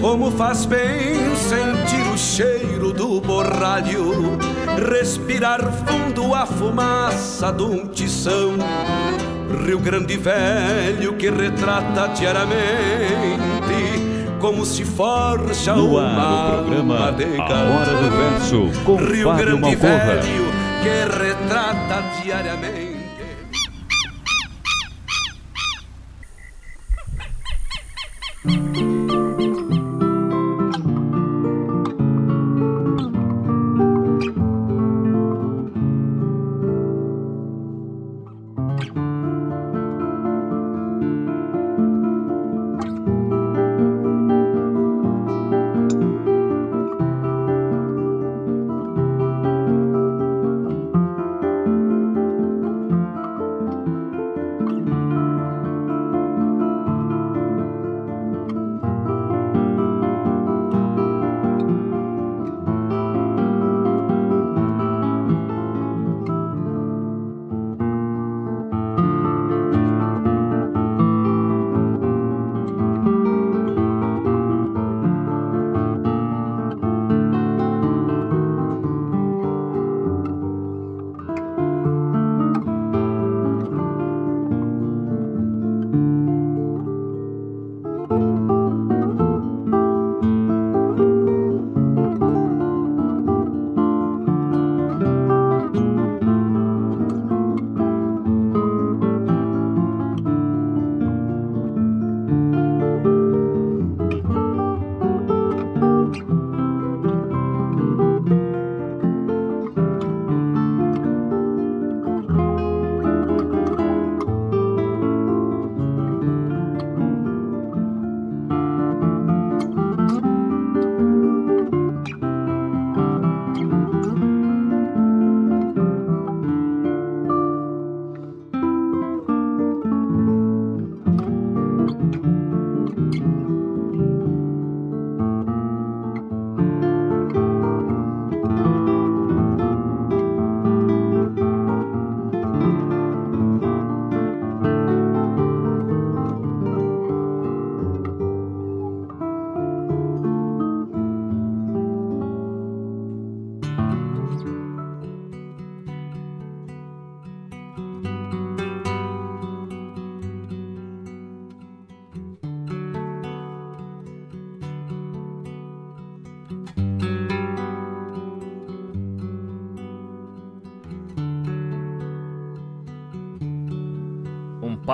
Como faz bem sentir o cheiro do borralho, respirar fundo a fumaça de um tição. Rio Grande Velho que retrata diariamente como se forja no ar, o programa de A Hora do Verso com Rio Fábio Grande Malcorra. Velho que retrata diariamente.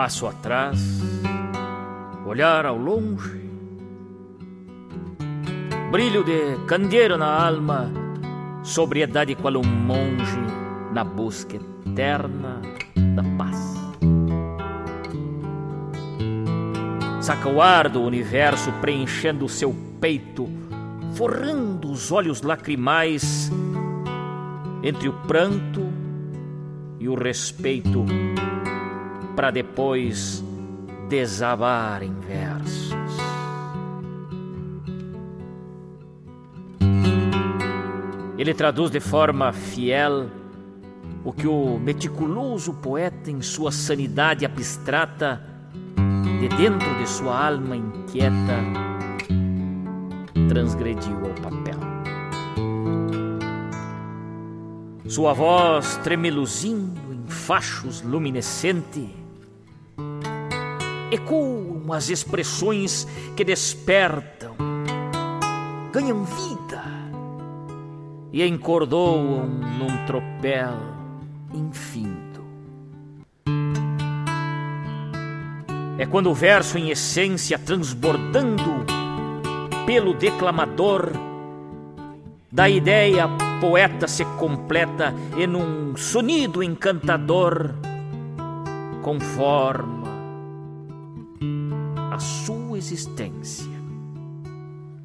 Passo atrás, olhar ao longe, brilho de candeeiro na alma, sobriedade qual um monge na busca eterna da paz. Saca o ar do universo preenchendo o seu peito, forrando os olhos lacrimais entre o pranto e o respeito para depois desabar em versos. Ele traduz de forma fiel o que o meticuloso poeta, em sua sanidade abstrata, de dentro de sua alma inquieta, transgrediu ao papel. Sua voz tremeluzindo em fachos luminescente ecoam as expressões que despertam, ganham vida e encordoam num tropel infindo. É quando o verso, em essência, transbordando pelo declamador, da ideia poeta se completa em um sonido encantador, conforma a sua existência.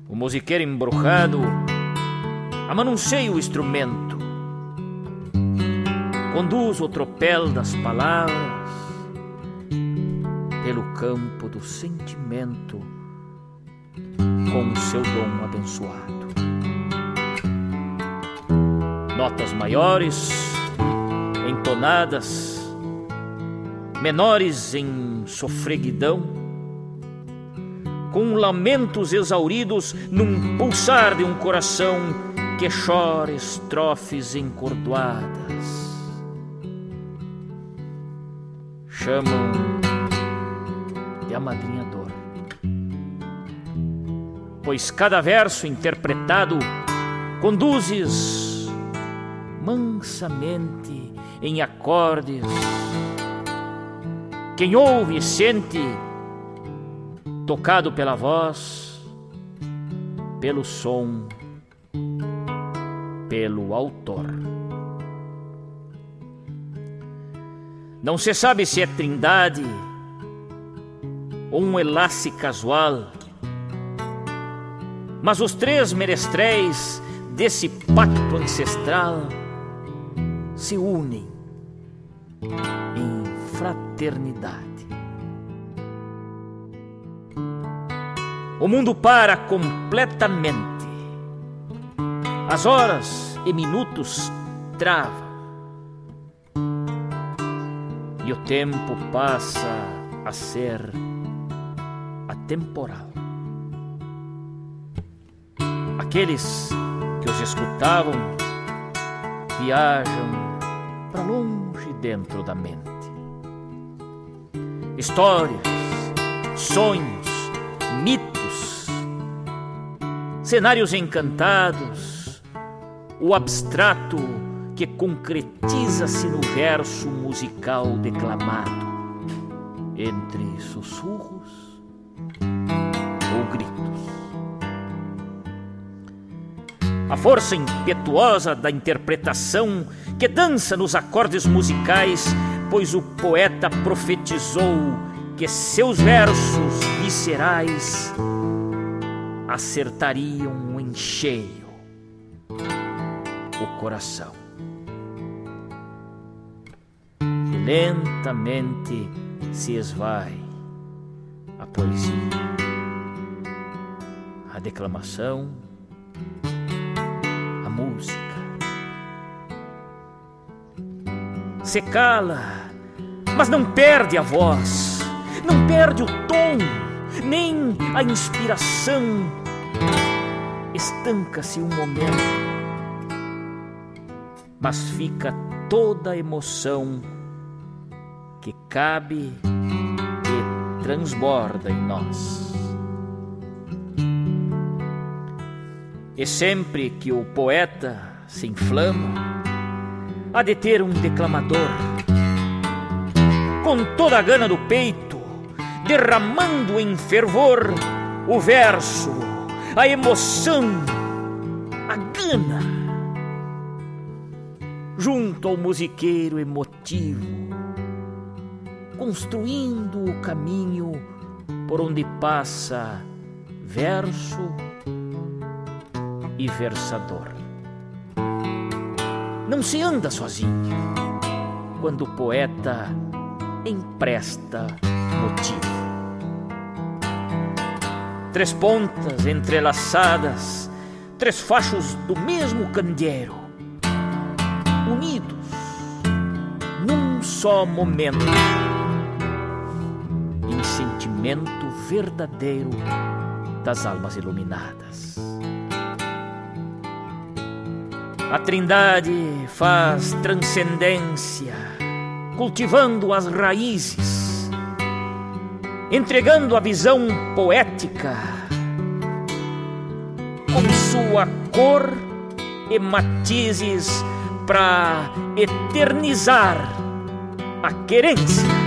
O musiqueiro embrujado amanuncia o instrumento, conduz o tropel das palavras pelo campo do sentimento com o seu dom abençoado. Notas maiores, entonadas, menores em sofreguidão, com lamentos exauridos num pulsar de um coração que chora estrofes encordoadas. Chamam de amadrinhador. Pois cada verso interpretado conduzes mansamente em acordes. Quem ouve e sente tocado pela voz, pelo som, pelo autor. Não se sabe se é trindade ou um enlace casual, mas os três menestréis desse pacto ancestral se unem em fraternidade. O mundo para completamente. As horas e minutos travam. E o tempo passa a ser atemporal. Aqueles que os escutavam viajam para longe dentro da mente. Histórias, sonhos, mitos cenários encantados, o abstrato que concretiza-se no verso musical declamado, entre sussurros ou gritos. A força impetuosa da interpretação que dança nos acordes musicais, pois o poeta profetizou que seus versos viscerais acertariam em cheio o coração. E lentamente se esvai a poesia, a declamação, a música. Se cala, mas não perde a voz, não perde o tom, nem a inspiração estanca-se um momento, mas fica toda a emoção que cabe e transborda em nós. E sempre que o poeta se inflama, há de ter um declamador com toda a gana do peito, derramando em fervor o verso a emoção, a gana, junto ao musiqueiro emotivo, construindo o caminho por onde passa verso e versador. Não se anda sozinho quando o poeta empresta motivo três pontas entrelaçadas, três fachos do mesmo candeeiro, unidos num só momento, em sentimento verdadeiro das almas iluminadas. A Trindade faz transcendência, cultivando as raízes entregando a visão poética com sua cor e matizes para eternizar a querência.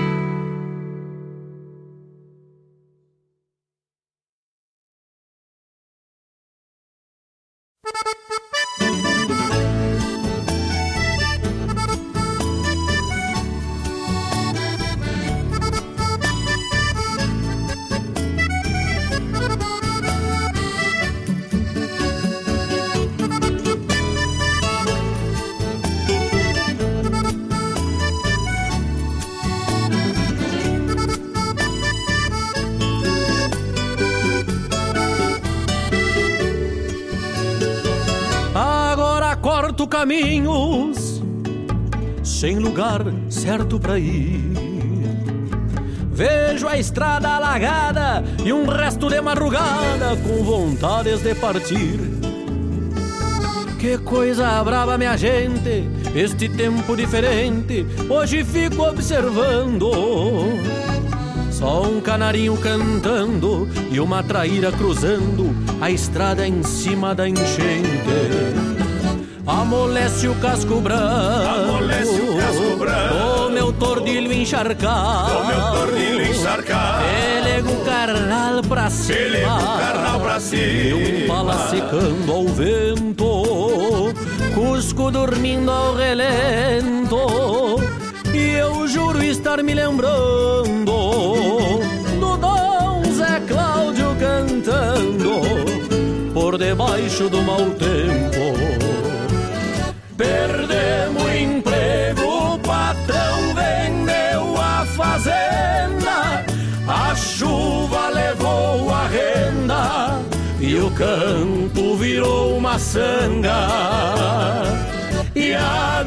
Certo para ir. Vejo a estrada alagada e um resto de madrugada com vontades de partir. Que coisa brava, minha gente, este tempo diferente, hoje fico observando. Só um canarinho cantando e uma traíra cruzando a estrada em cima da enchente. Amolece o casco branco, amolece o casco branco, meu tordilho encharcado, o meu tordilho encharcado. Ele o carnal pra cima, ele o carnal pra cima, e um pala secando ao vento, Cusco dormindo ao relento, e eu juro estar me lembrando do Dom Zé Cláudio cantando por debaixo do mau tempo. Perdemos o emprego, chuva levou a renda e o campo virou uma sanga. E a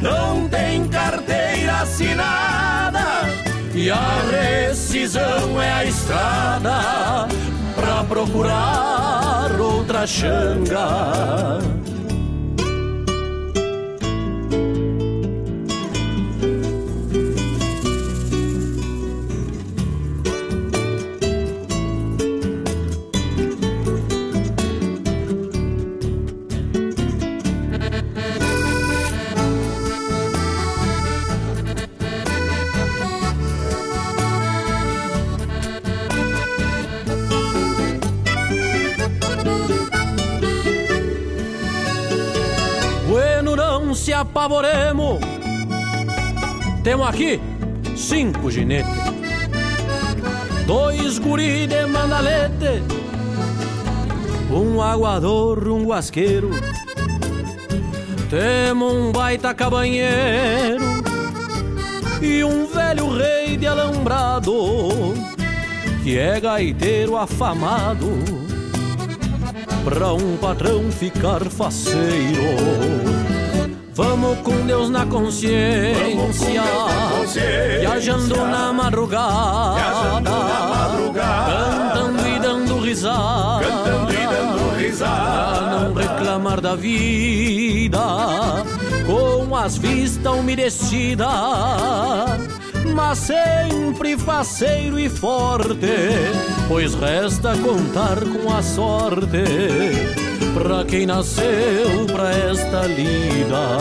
não tem carteira assinada e a rescisão é a estrada pra procurar outra xanga. Apavoremos. Temos aqui cinco ginetes, dois guri de mandalete, um aguador, um guasqueiro. Temos um baita cabanheiro e um velho rei de alambrado que é gaiteiro afamado pra um patrão ficar faceiro. Vamos com Deus na consciência, consciência viajando na madrugada, viajando na madrugada cantando e dando risada, cantando e dando risada, pra não reclamar da vida, com as vistas umedecidas, mas sempre faceiro e forte, pois resta contar com a sorte pra quem nasceu pra esta lida.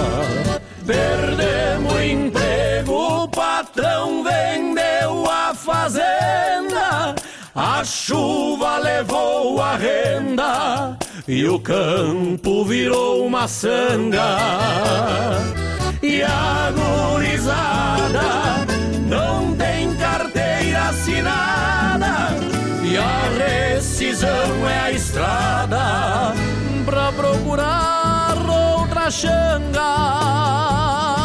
Perdemos o emprego, o patrão vendeu a fazenda, a chuva levou a renda e o campo virou uma sanga. E a gurizada não tem carteira assinada e a rescisão é a estrada pra procurar outra xanga.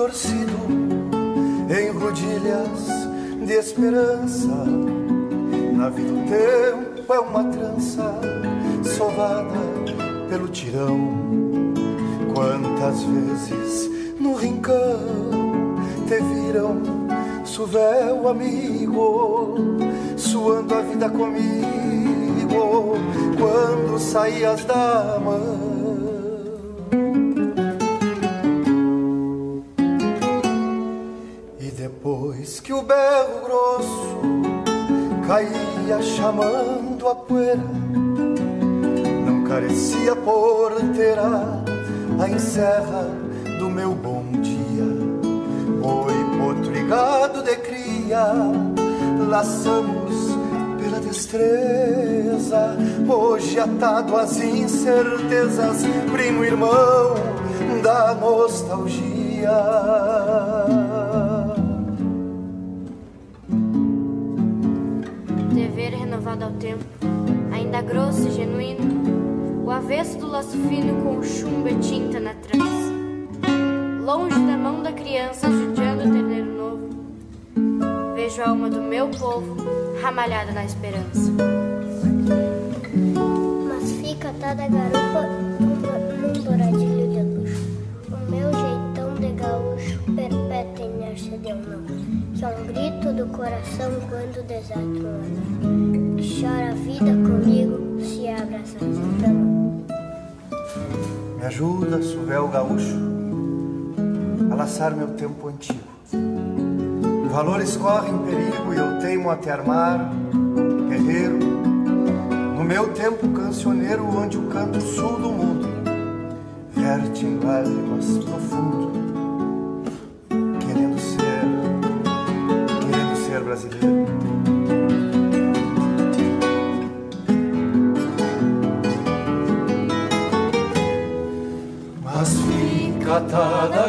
Torcido em rodilhas de esperança. Na vida o tempo é uma trança sovada pelo tirão. Quantas vezes no rincão te viram, suvel amigo, suando a vida comigo, quando saías da mão caía chamando a poeira. Não carecia porteira a encerra do meu bom dia. Oi, potro e gado de cria, laçamos pela destreza. Hoje atado às incertezas, primo irmão da nostalgia. Ainda grosso e genuíno, o avesso do laço fino com o chumbo e tinta na trança. Longe da mão da criança judiando o terneiro novo, vejo a alma do meu povo ramalhada na esperança. Mas fica atada a garupa num douradilho perpétua inércia de um é grito do coração quando desato um Chora a vida comigo, se abraça da mão. Me ajuda, Suvel Gaúcho, a laçar meu tempo antigo. Valores correm perigo e eu teimo a te armar, guerreiro. No meu tempo cancioneiro, onde o canto sul do mundo verte em lágrimas profundas brasileiro. Mas fica atada a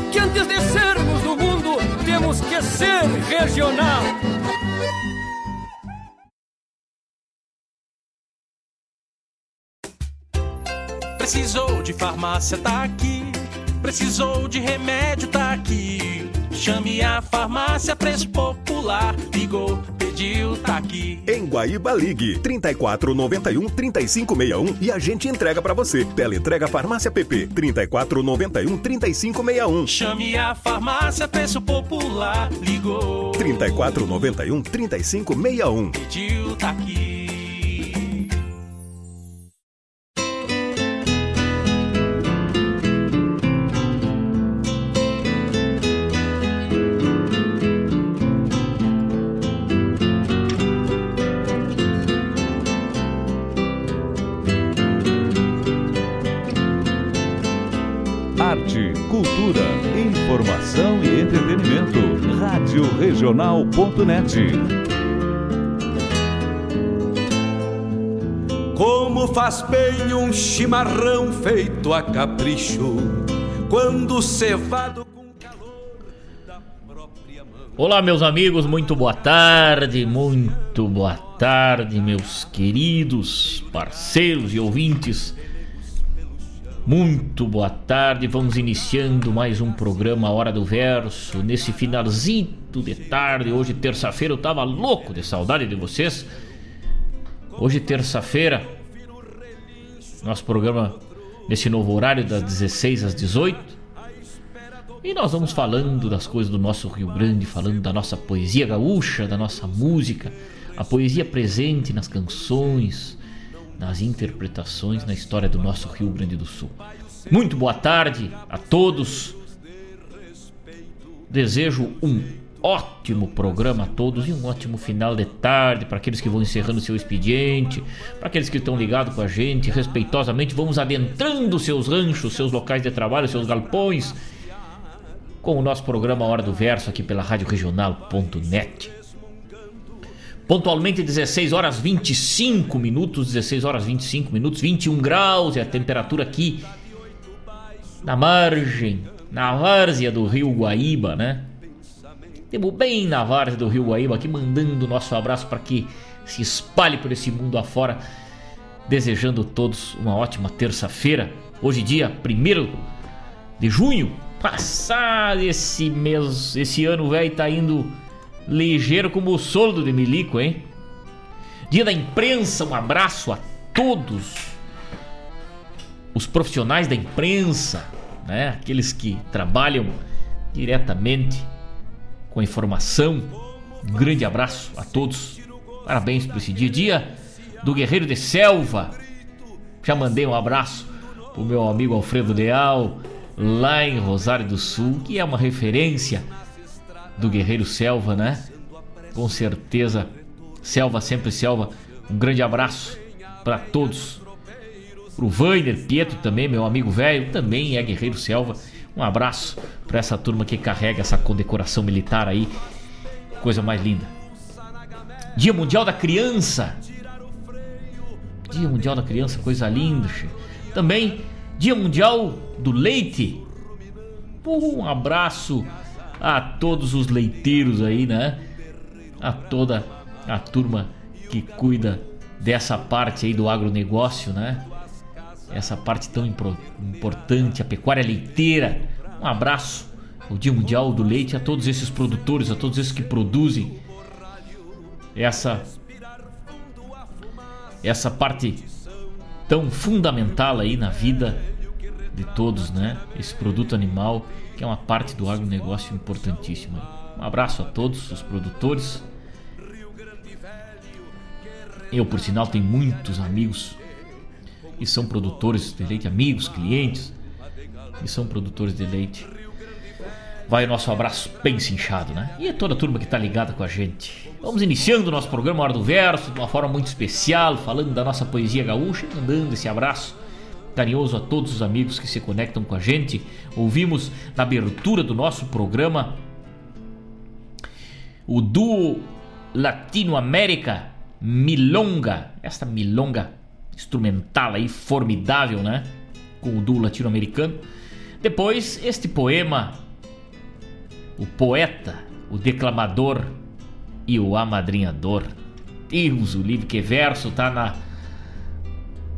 que antes de sermos do mundo, temos que ser regional. Precisou de farmácia, tá aqui. Precisou de remédio, tá aqui. Chame a farmácia Preço Popular. Ligou, pediu, tá aqui. Em Guaíba Ligue 3491 3561 e a gente entrega para você. Tela entrega Farmácia PP 3491 3561. Chame a farmácia Preço Popular. Ligou. 3491 3561. Pediu, tá aqui. Regional.net. Como faz bem um chimarrão feito a capricho, quando cevado com calor da própria mão. Olá, meus amigos, muito boa tarde, muito boa tarde, meus queridos parceiros e ouvintes muito boa tarde, vamos iniciando mais um programa Hora do Verso. Nesse finalzinho de tarde, hoje terça-feira, eu tava louco de saudade de vocês. Hoje terça-feira, nosso programa nesse novo horário das 16 às 18. E nós vamos falando das coisas do nosso Rio Grande, falando da nossa poesia gaúcha, da nossa música, a poesia presente nas canções, nas interpretações na história do nosso Rio Grande do Sul. Muito boa tarde a todos. Desejo um ótimo programa a todos e um ótimo final de tarde para aqueles que vão encerrando seu expediente, para aqueles que estão ligados com a gente, respeitosamente vamos adentrando seus ranchos, seus locais de trabalho, seus galpões, com o nosso programa Hora do Verso aqui pela Rádio Regional.net. Pontualmente 16 horas 25 minutos, 16 horas 25 minutos, 21 graus é a temperatura aqui na margem, na várzea do Rio Guaíba, né? Temos bem na várzea do Rio Guaíba aqui mandando nosso abraço para que se espalhe por esse mundo afora, desejando todos uma ótima terça-feira. Hoje dia 1 de junho, passar esse mês, esse ano velho tá indo ligeiro como o soldo de milico, hein? Dia da imprensa, um abraço a todos os profissionais da imprensa, né? Aqueles que trabalham diretamente com a informação. Um grande abraço a todos. Parabéns por esse dia. Dia do Guerreiro de Selva. Já mandei um abraço pro meu amigo Alfredo Leal, lá em Rosário do Sul, que é uma referência do Guerreiro Selva, né? Com certeza, Selva sempre Selva. Um grande abraço para todos. Pro Vainer Pietro também, meu amigo velho, também é Guerreiro Selva. Um abraço para essa turma que carrega essa condecoração militar aí. Coisa mais linda. Dia Mundial da Criança. Dia Mundial da Criança, coisa linda. Também Dia Mundial do Leite. Um abraço a todos os leiteiros aí, né? A toda a turma que cuida dessa parte aí do agronegócio, né? Essa parte tão importante, a pecuária leiteira. Um abraço, o Dia Mundial do Leite, a todos esses produtores, a todos esses que produzem essa essa parte tão fundamental aí na vida de todos, né? Esse produto animal que é uma parte do agronegócio importantíssima. Um abraço a todos os produtores. Eu, por sinal, tenho muitos amigos que são produtores de leite, amigos, clientes que são produtores de leite. Vai o nosso abraço bem cinchado, né? E é toda a turma que está ligada com a gente. Vamos iniciando o nosso programa Hora do Verso de uma forma muito especial, falando da nossa poesia gaúcha, mandando esse abraço carinhoso a todos os amigos que se conectam com a gente. Ouvimos na abertura do nosso programa o duo Latino-América Milonga, esta milonga instrumental aí formidável, né? Com o duo latino-americano. Depois, este poema, o poeta, o declamador e o amadrinhador. Deus, o livro que verso tá na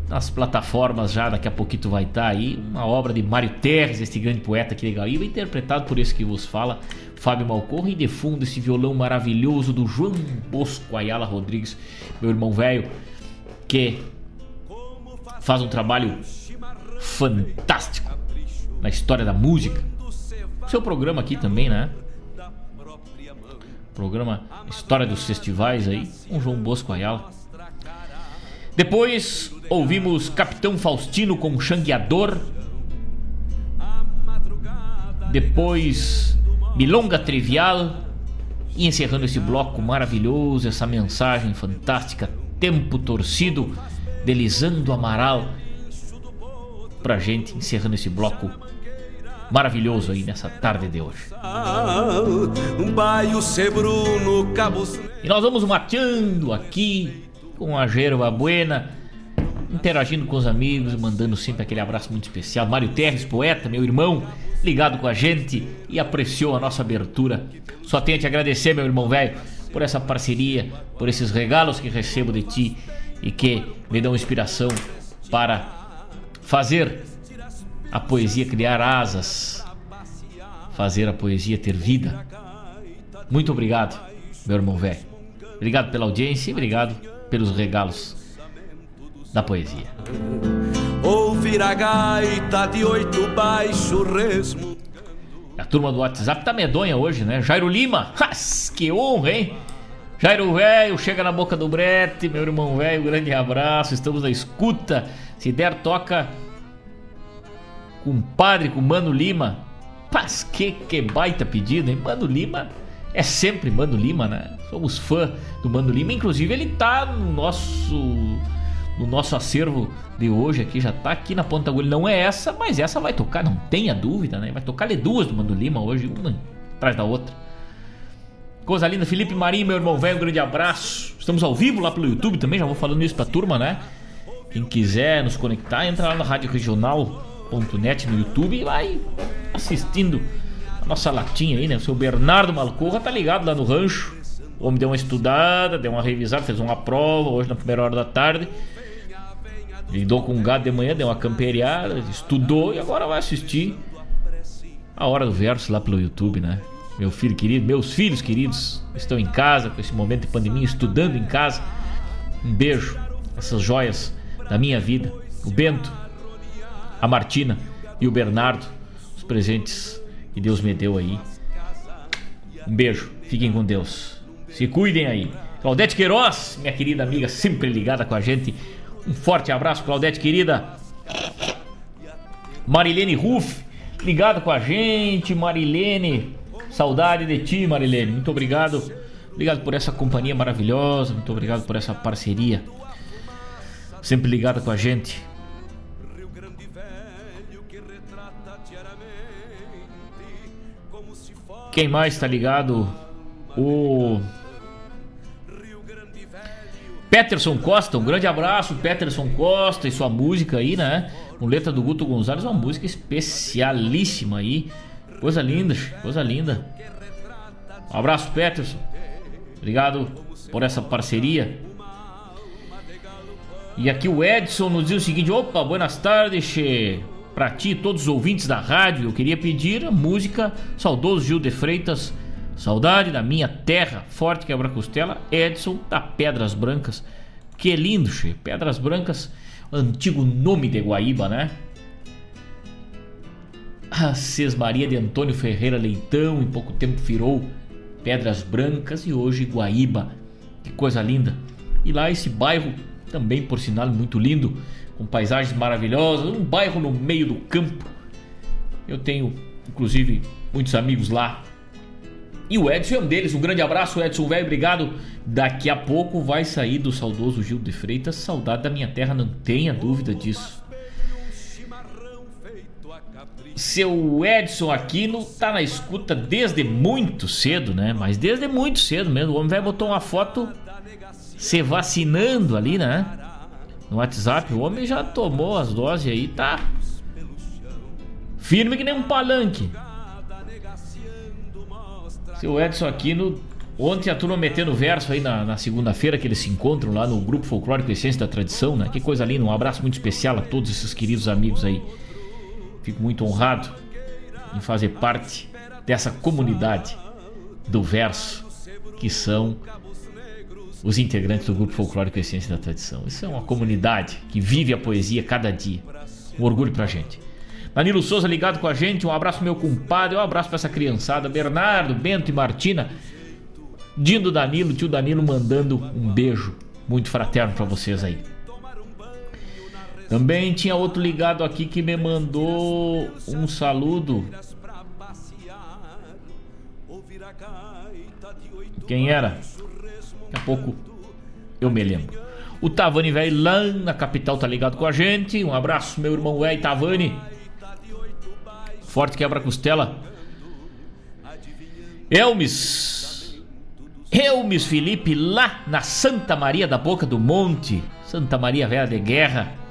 nas plataformas já, daqui a pouquinho vai estar tá aí, uma obra de Mário Terres, este grande poeta que legal, e interpretado por esse que vos fala, Fábio Malcorra, e de fundo esse violão maravilhoso do João Bosco Ayala Rodrigues, meu irmão velho, que faz um trabalho fantástico na história da música. Seu programa aqui também, né? Programa História dos Festivais aí, com João Bosco Ayala. Depois ouvimos Capitão Faustino com Xangueador. Depois Milonga Trivial. E encerrando esse bloco maravilhoso, essa mensagem fantástica, Tempo Torcido, Delizando Amaral. Pra gente, encerrando esse bloco maravilhoso aí nessa tarde de hoje. E nós vamos mateando aqui com a gerva buena, interagindo com os amigos, mandando sempre aquele abraço muito especial. Mário Terres, poeta, meu irmão, ligado com a gente e apreciou a nossa abertura. Só tenho a te agradecer, meu irmão velho, por essa parceria, por esses regalos que recebo de ti e que me dão inspiração para fazer a poesia criar asas, fazer a poesia ter vida. Muito obrigado, meu irmão velho. Obrigado pela audiência e obrigado pelos regalos da poesia. Ouvir a gaita de oito baixo resmo. A turma do WhatsApp tá medonha hoje, né? Jairo Lima, que honra, hein? Jairo velho, chega na boca do brete, meu irmão velho, grande abraço, estamos na escuta. Se der, toca com o padre, com o Mano Lima. Mas que, que baita pedido, hein? Mano Lima é sempre Mano Lima, né? Somos fã do Mano Lima. Inclusive, ele tá no nosso no nosso acervo de hoje aqui, já tá aqui na ponta agulha. Não é essa, mas essa vai tocar, não tenha dúvida, né? Vai tocar de duas do Mano Lima hoje, uma atrás da outra. Coisa linda, Felipe Marinho, meu irmão velho, um grande abraço. Estamos ao vivo lá pelo YouTube também, já vou falando isso pra turma, né? Quem quiser nos conectar, entra lá na Rádio Regional.net no YouTube e vai assistindo a nossa latinha aí, né? O seu Bernardo Malcorra tá ligado lá no rancho. O homem deu uma estudada, deu uma revisada, fez uma prova hoje na primeira hora da tarde. Lidou com um gado de manhã, deu uma camperiada, estudou e agora vai assistir a hora do verso lá pelo YouTube, né? Meu filho querido, meus filhos queridos estão em casa com esse momento de pandemia, estudando em casa. Um beijo, essas joias da minha vida. O Bento, a Martina e o Bernardo, os presentes que Deus me deu aí. Um beijo, fiquem com Deus. Se cuidem aí. Claudete Queiroz, minha querida amiga, sempre ligada com a gente. Um forte abraço, Claudete querida. Marilene Ruff, ligada com a gente. Marilene, saudade de ti, Marilene. Muito obrigado. Obrigado por essa companhia maravilhosa. Muito obrigado por essa parceria. Sempre ligada com a gente. Quem mais está ligado? O Peterson Costa, um grande abraço, Peterson Costa e sua música aí, né? Com letra do Guto Gonzalez, uma música especialíssima aí. Coisa linda, coisa linda. Um abraço, Peterson. Obrigado por essa parceria. E aqui o Edson nos diz o seguinte: opa, buenas tardes, che. Para ti todos os ouvintes da rádio, eu queria pedir a música Saudoso Gil de Freitas, Saudade da Minha Terra, Forte Quebra-Costela, Edson da Pedras Brancas. Que lindo, che. Pedras Brancas, antigo nome de Guaíba, né? A Maria de Antônio Ferreira Leitão, em pouco tempo virou Pedras Brancas e hoje Guaíba. Que coisa linda. E lá esse bairro, também por sinal muito lindo, com paisagens maravilhosas, um bairro no meio do campo. Eu tenho, inclusive, muitos amigos lá. E o Edson é um deles. Um grande abraço, Edson, velho. Obrigado. Daqui a pouco vai sair do saudoso Gil de Freitas. Saudade da minha terra, não tenha dúvida disso. Seu Edson Aquino tá na escuta desde muito cedo, né? Mas desde muito cedo mesmo. O homem vai botar uma foto se vacinando ali, né? No WhatsApp. O homem já tomou as doses aí, tá firme que nem um palanque. Seu Edson Aquino, ontem a turma metendo verso aí na, na segunda-feira que eles se encontram lá no Grupo Folclórico Essência da Tradição, né? Que coisa linda, um abraço muito especial a todos esses queridos amigos aí. Fico muito honrado em fazer parte dessa comunidade do verso que são os integrantes do Grupo Folclórico Essência da Tradição. Isso é uma comunidade que vive a poesia cada dia. Um orgulho pra gente. Danilo Souza ligado com a gente, um abraço meu compadre, um abraço pra essa criançada, Bernardo, Bento e Martina. Dindo Danilo, tio Danilo mandando um beijo muito fraterno para vocês aí. Também tinha outro ligado aqui que me mandou um saludo. Quem era? Daqui a pouco eu me lembro. O Tavani velho lá na capital tá ligado com a gente. Um abraço, meu irmão velho Tavani. Forte quebra-costela. Elmes. Elmes Felipe lá na Santa Maria da Boca do Monte. Santa Maria Velha de Guerra.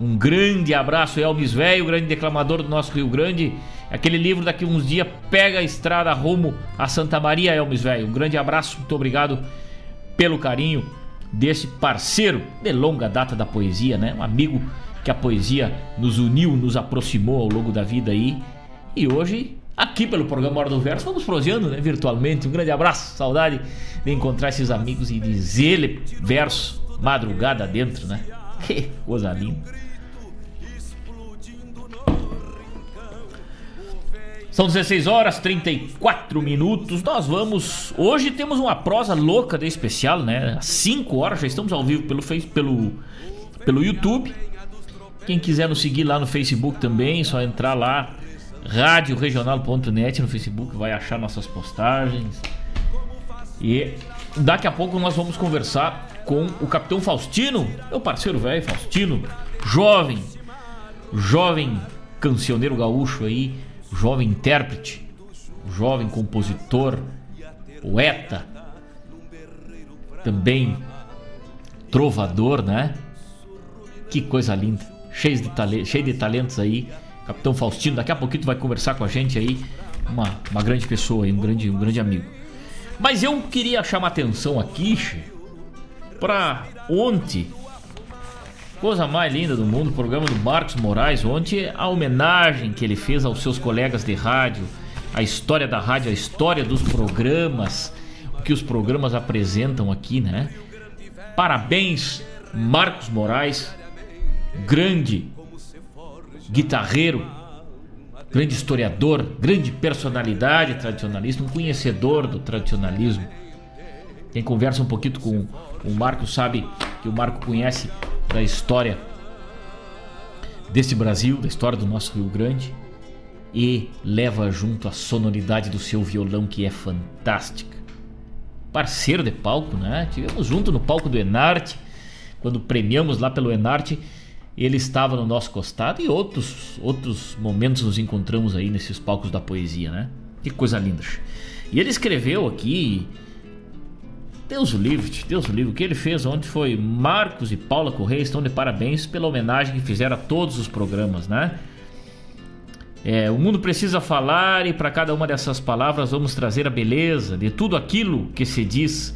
Um grande abraço, Elmes Velho, grande declamador do nosso Rio Grande. Aquele livro daqui uns dias pega a estrada rumo a Santa Maria, Elmes Velho. Um grande abraço, muito obrigado pelo carinho desse parceiro de longa data da poesia, né? Um amigo que a poesia nos uniu, nos aproximou ao longo da vida aí. E hoje, aqui pelo programa Hora do Verso, vamos proseando, né? Virtualmente. Um grande abraço, saudade de encontrar esses amigos e dizer verso madrugada dentro, né? Que coisa linda. São 16 horas 34 minutos. Nós vamos. Hoje temos uma prosa louca de especial, né? Às 5 horas já estamos ao vivo pelo, pelo, pelo YouTube. Quem quiser nos seguir lá no Facebook também, só entrar lá, radioregional.net no Facebook, vai achar nossas postagens. E daqui a pouco nós vamos conversar com o Capitão Faustino, meu parceiro velho, Faustino, jovem, jovem cancioneiro gaúcho aí jovem intérprete, jovem compositor, poeta, também trovador, né? Que coisa linda, cheio de, cheio de talentos aí. Capitão Faustino, daqui a pouquinho tu vai conversar com a gente aí, uma, uma grande pessoa aí, um grande, um grande amigo. Mas eu queria chamar atenção aqui, para ontem Coisa mais linda do mundo, programa do Marcos Moraes. Ontem, a homenagem que ele fez aos seus colegas de rádio, a história da rádio, a história dos programas, o que os programas apresentam aqui, né? Parabéns, Marcos Moraes, grande guitarreiro, grande historiador, grande personalidade tradicionalista, um conhecedor do tradicionalismo. Quem conversa um pouquinho com o Marco sabe que o Marco conhece da história desse Brasil, da história do nosso Rio Grande e leva junto a sonoridade do seu violão que é fantástica. Parceiro de palco, né? Tivemos junto no palco do Enarte, quando premiamos lá pelo Enarte, ele estava no nosso costado e outros outros momentos nos encontramos aí nesses palcos da poesia, né? Que coisa linda. E ele escreveu aqui Deus o livre, Deus o livre. O que ele fez ontem foi Marcos e Paula Correia estão de parabéns pela homenagem que fizeram a todos os programas, né? É, o mundo precisa falar e para cada uma dessas palavras vamos trazer a beleza de tudo aquilo que se diz.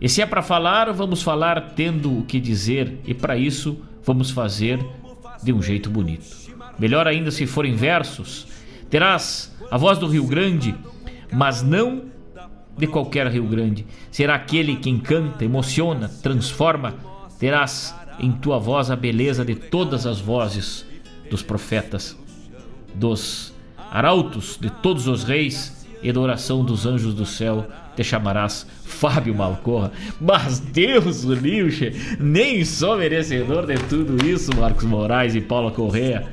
E se é para falar, vamos falar tendo o que dizer e para isso vamos fazer de um jeito bonito. Melhor ainda se forem versos. Terás a voz do Rio Grande, mas não de qualquer Rio Grande. Será aquele que encanta, emociona, transforma. Terás em tua voz a beleza de todas as vozes dos profetas, dos arautos de todos os reis e da oração dos anjos do céu. Te chamarás Fábio Malcorra. Mas Deus o livre, nem sou merecedor de tudo isso, Marcos Moraes e Paula Correa.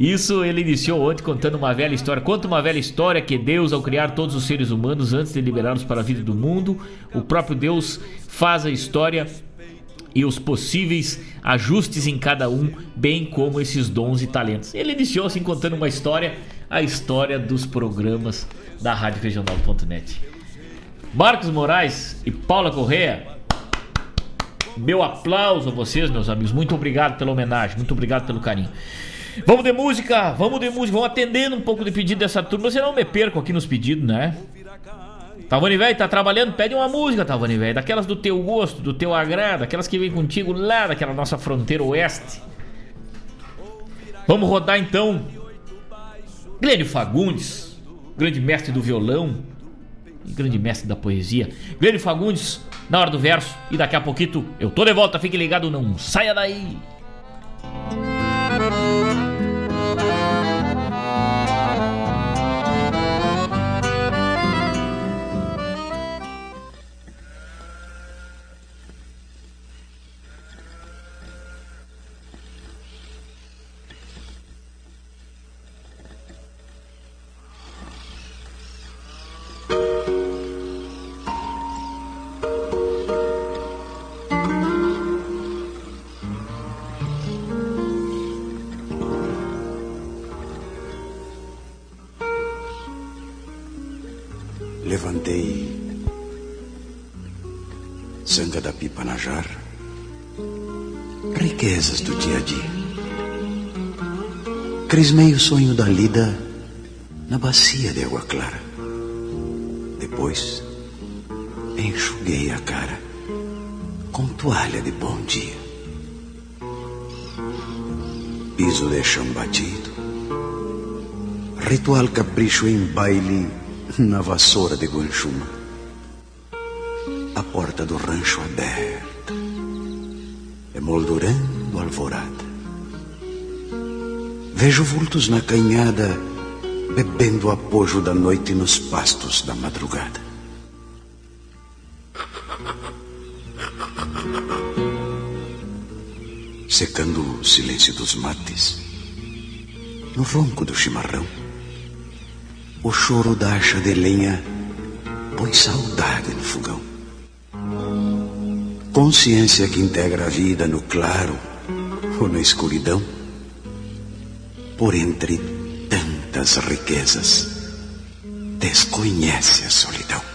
Isso ele iniciou ontem contando uma velha história. Conta uma velha história que Deus, ao criar todos os seres humanos antes de liberá-los para a vida do mundo, o próprio Deus faz a história e os possíveis ajustes em cada um, bem como esses dons e talentos. Ele iniciou assim contando uma história, a história dos programas da Rádio Regional.net. Marcos Moraes e Paula Correa, meu aplauso a vocês, meus amigos. Muito obrigado pela homenagem, muito obrigado pelo carinho. Vamos de música, vamos de música, vamos atendendo um pouco de pedido dessa turma, senão eu me perco aqui nos pedidos, né? Tavani velho, tá trabalhando? Pede uma música, Tavani velho. Daquelas do teu gosto, do teu agrado, aquelas que vem contigo lá daquela nossa fronteira oeste. Vamos rodar então. Glênio Fagundes, grande mestre do violão grande mestre da poesia. Glênio Fagundes, na hora do verso. E daqui a pouquinho eu tô de volta, fique ligado, não saia daí. Crismei o sonho da lida na bacia de água clara. Depois, enxuguei a cara com toalha de bom dia. Piso de chão batido, ritual capricho em baile na vassoura de Guanchuma. A porta do rancho aberta, emoldurando alvorada. Vejo vultos na canhada, bebendo o apojo da noite nos pastos da madrugada. Secando o silêncio dos mates, no ronco do chimarrão, o choro da acha de lenha põe saudade no fogão. Consciência que integra a vida no claro ou na escuridão, por entre tantas riquezas, desconhece a solidão.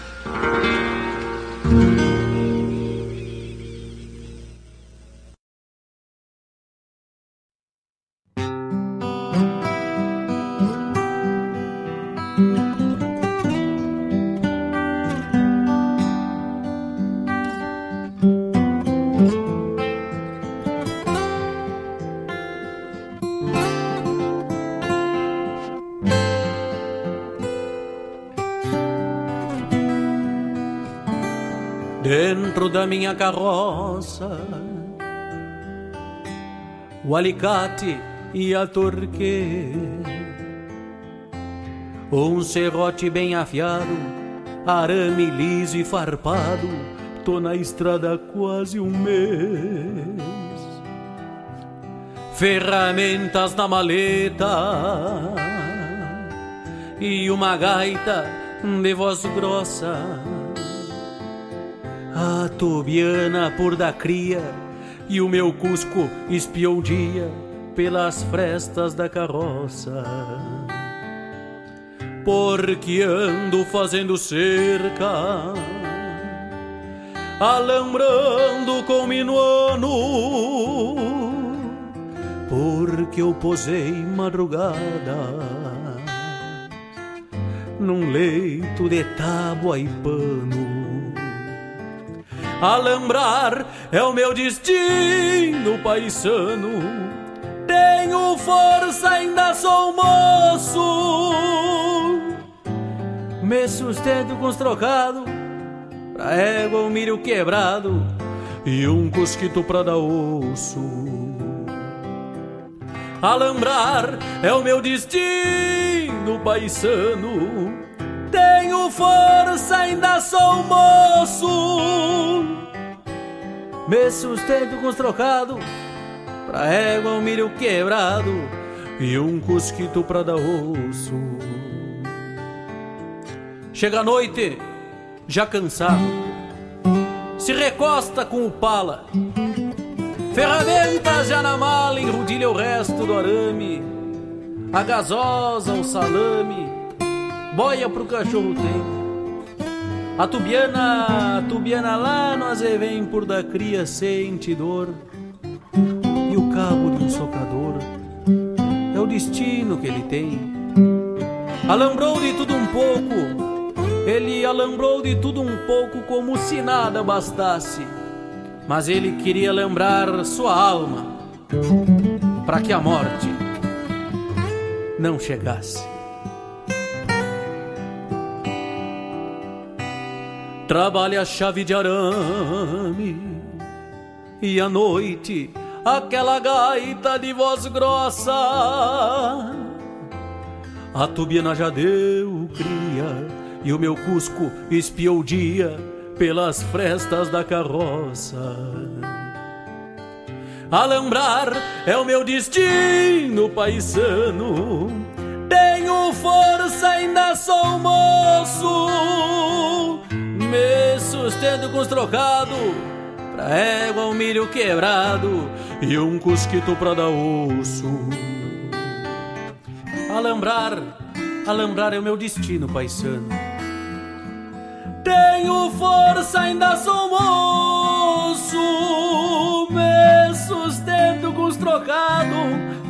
Minha carroça. O alicate e a torque. Um serrote bem afiado, arame liso e farpado. Tô na estrada quase um mês. Ferramentas na maleta e uma gaita de voz grossa a tubiana por da cria e o meu cusco espiou o dia pelas frestas da carroça. Porque ando fazendo cerca, alambrando com minuano, porque eu posei madrugada num leito de tábua e pano Alambrar é o meu destino, paisano. Tenho força, ainda sou moço. Me sustento com os trocados, pra égua um milho quebrado e um cosquito pra dar osso. Alambrar é o meu destino, paisano. Tenho força, ainda sou moço. Me sustento com os trocados, pra égua um milho quebrado e um cusquito pra dar osso. Chega a noite, já cansado, se recosta com o pala Ferramentas já na mala, enrudilha o resto do arame. A gasosa, o salame, boia pro cachorro tem. A tubiana, a tubiana lá no azevém por da cria sente dor. E o cabo de um socador é o destino que ele tem. Alambrou de tudo um pouco, ele alambrou de tudo um pouco como se nada bastasse mas ele queria lembrar sua alma para que a morte não chegasse. Trabalha a chave de arame e à noite aquela gaita de voz grossa. A tubiana já deu cria e o meu cusco espiou o dia pelas frestas da carroça. Alambrar é o meu destino, paisano. Tenho força, ainda sou moço. Me sustento com os trocados, pra égua, um milho quebrado e um cusquito pra dar osso. Alambrar, alambrar é o meu destino, paisano tenho força, ainda sou moço. Me sustento com os trocados,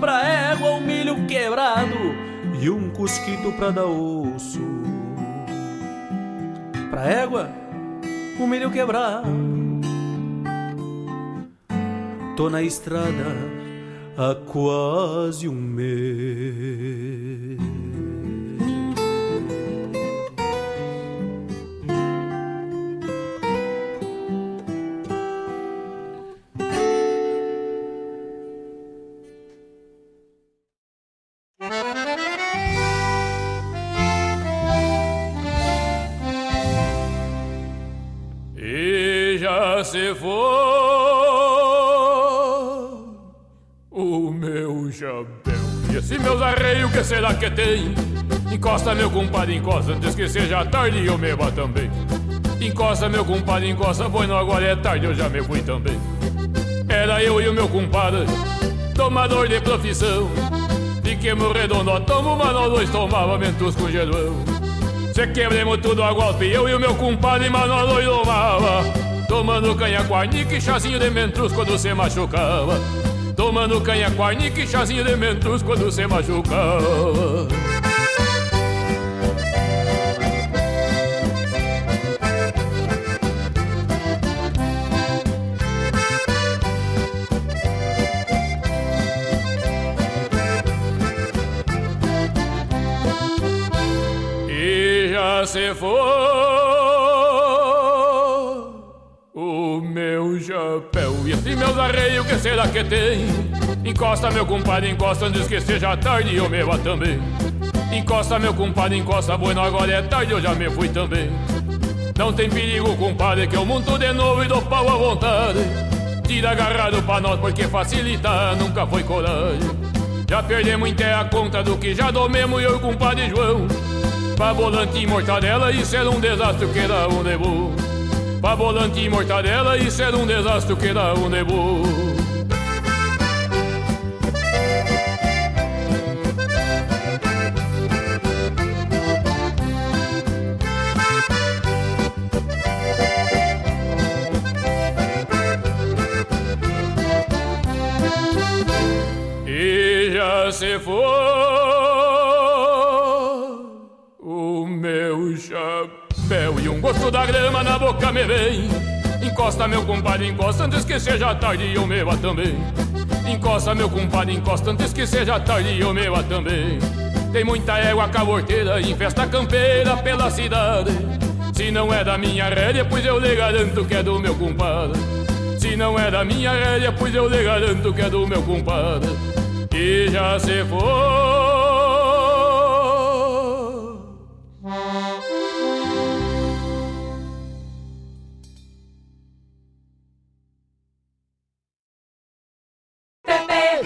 pra égua um milho quebrado e um cusquito pra dar osso. Pra égua, um milho quebrado. Tô na estrada há quase um mês. Se for o meu chapéu. E esse meus arreios, que será que tem? Encosta, meu compadre, encosta, antes que seja tarde eu me vá também. Encosta, meu compadre, encosta, bueno, agora é tarde, eu já me fui também. Era eu e o meu compadre, tomador de profissão. Fiquemos redondo, tomo uma, nós dois tomava mentos com gelão. Se quebremos tudo a golpe, eu e o meu compadre, mas nós dois tomava. Tomando canha quarnique, chazinho de mentruz quando se machucava. Tomando canha quarnique, chazinho de mentruz quando se machucava. E já foi chapéu. E esse meus arreios, que será que tem? Encosta, meu compadre, encosta antes que seja tarde eu me vá também. Encosta, meu compadre, encosta, bueno, agora é tarde, eu já me fui também. Não tem perigo, compadre, que eu monto de novo e dou pau à vontade. Tira agarrado pra nós, porque facilitar nunca foi coragem. Já perdemos até a conta do que já domemos eu e o compadre João. Pra volante e mortadela, isso era um desastre que era um nebo Pra volante e mortadela, isso era um desastre que era um nebu. E já se foi gosto da grama na boca me vem. Encosta, meu compadre, encosta antes que seja tarde e eu me vá também. Encosta, meu compadre, encosta antes que seja tarde e eu me vá também. Tem muita égua cavorteira em festa campeira pela cidade. Se não é da minha rédea, pois eu lhe garanto que é do meu compadre. Se não é da minha rédea, pois eu lhe garanto que é do meu compadre. E já se foi.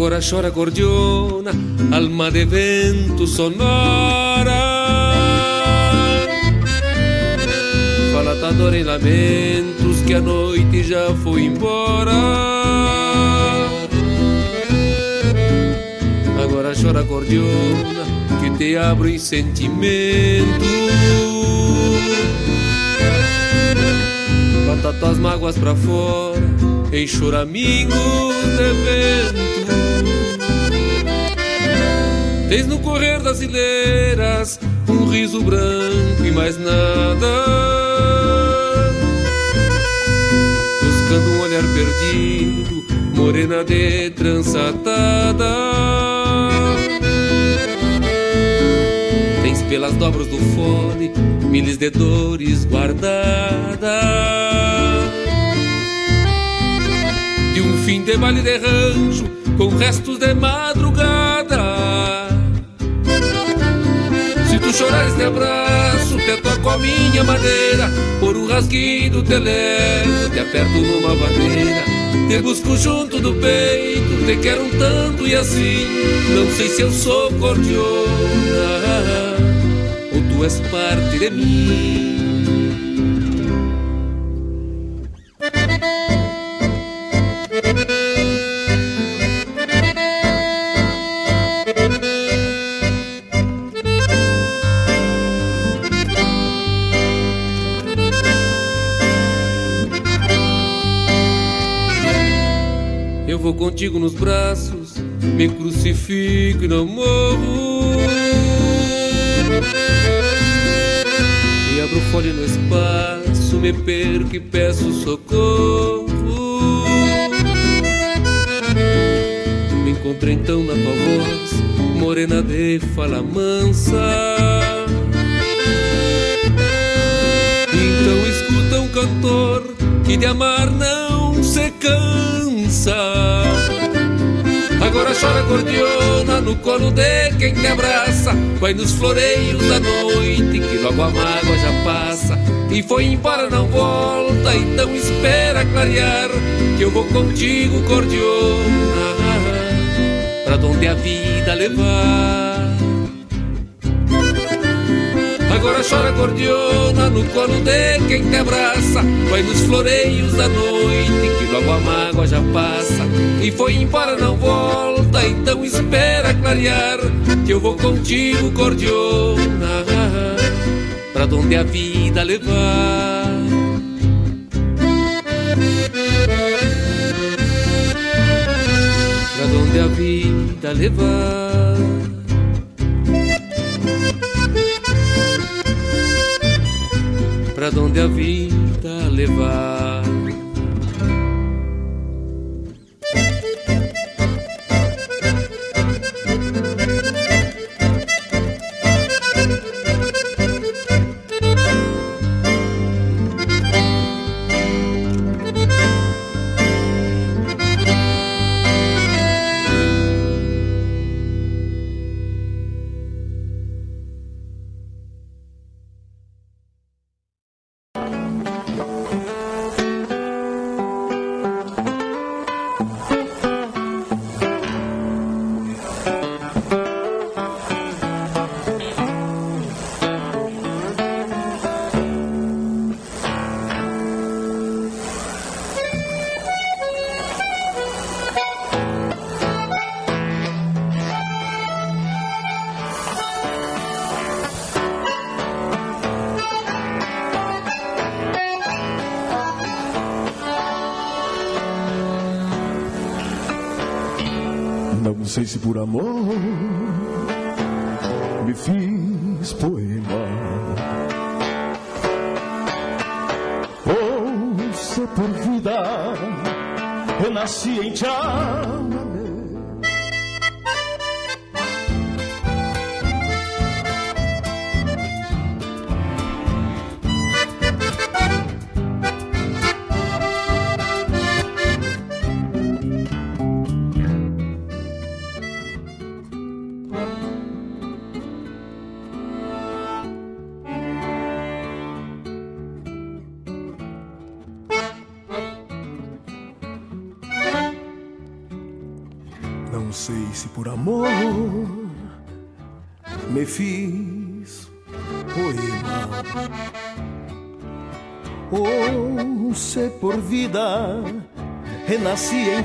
Agora chora gordiona, alma de vento sonora. Falatador em lamentos que a noite já foi embora. Agora chora gordiona, que te abro em sentimento. Bota tuas mágoas pra fora, em choramingos de vento. Tens no correr das ilheiras um riso branco e mais nada. Buscando um olhar perdido, morena de trançatada. Tens pelas dobras do fone milhas de dores guardadas. De um fim de baile de rancho com restos de madrugada tu chorares te abraço, te toco a minha madeira, por um rasguido te levo, te aperto numa madeira, te busco junto do peito, te quero um tanto e assim, não sei se eu sou cordiona, ou tu és parte de mim. Contigo nos braços, me crucifico e não morro. E abro folha no espaço, me perco e peço socorro. Me encontrei então na tua voz, morena de fala mansa. Então escuta um cantor que de amar não se cansa. Agora chora cordiona no colo de quem te abraça. Vai nos floreios da noite que logo a mágoa já passa. E foi embora, não volta, então espera clarear. Que eu vou contigo, cordiona, pra onde a vida levar. Agora chora cordiona no colo de quem te abraça Vai nos floreios da noite que logo a mágoa já passa E foi embora, não volta, então espera clarear Que eu vou contigo cordiona Pra onde a vida levar Pra onde a vida levar para onde a vida levar.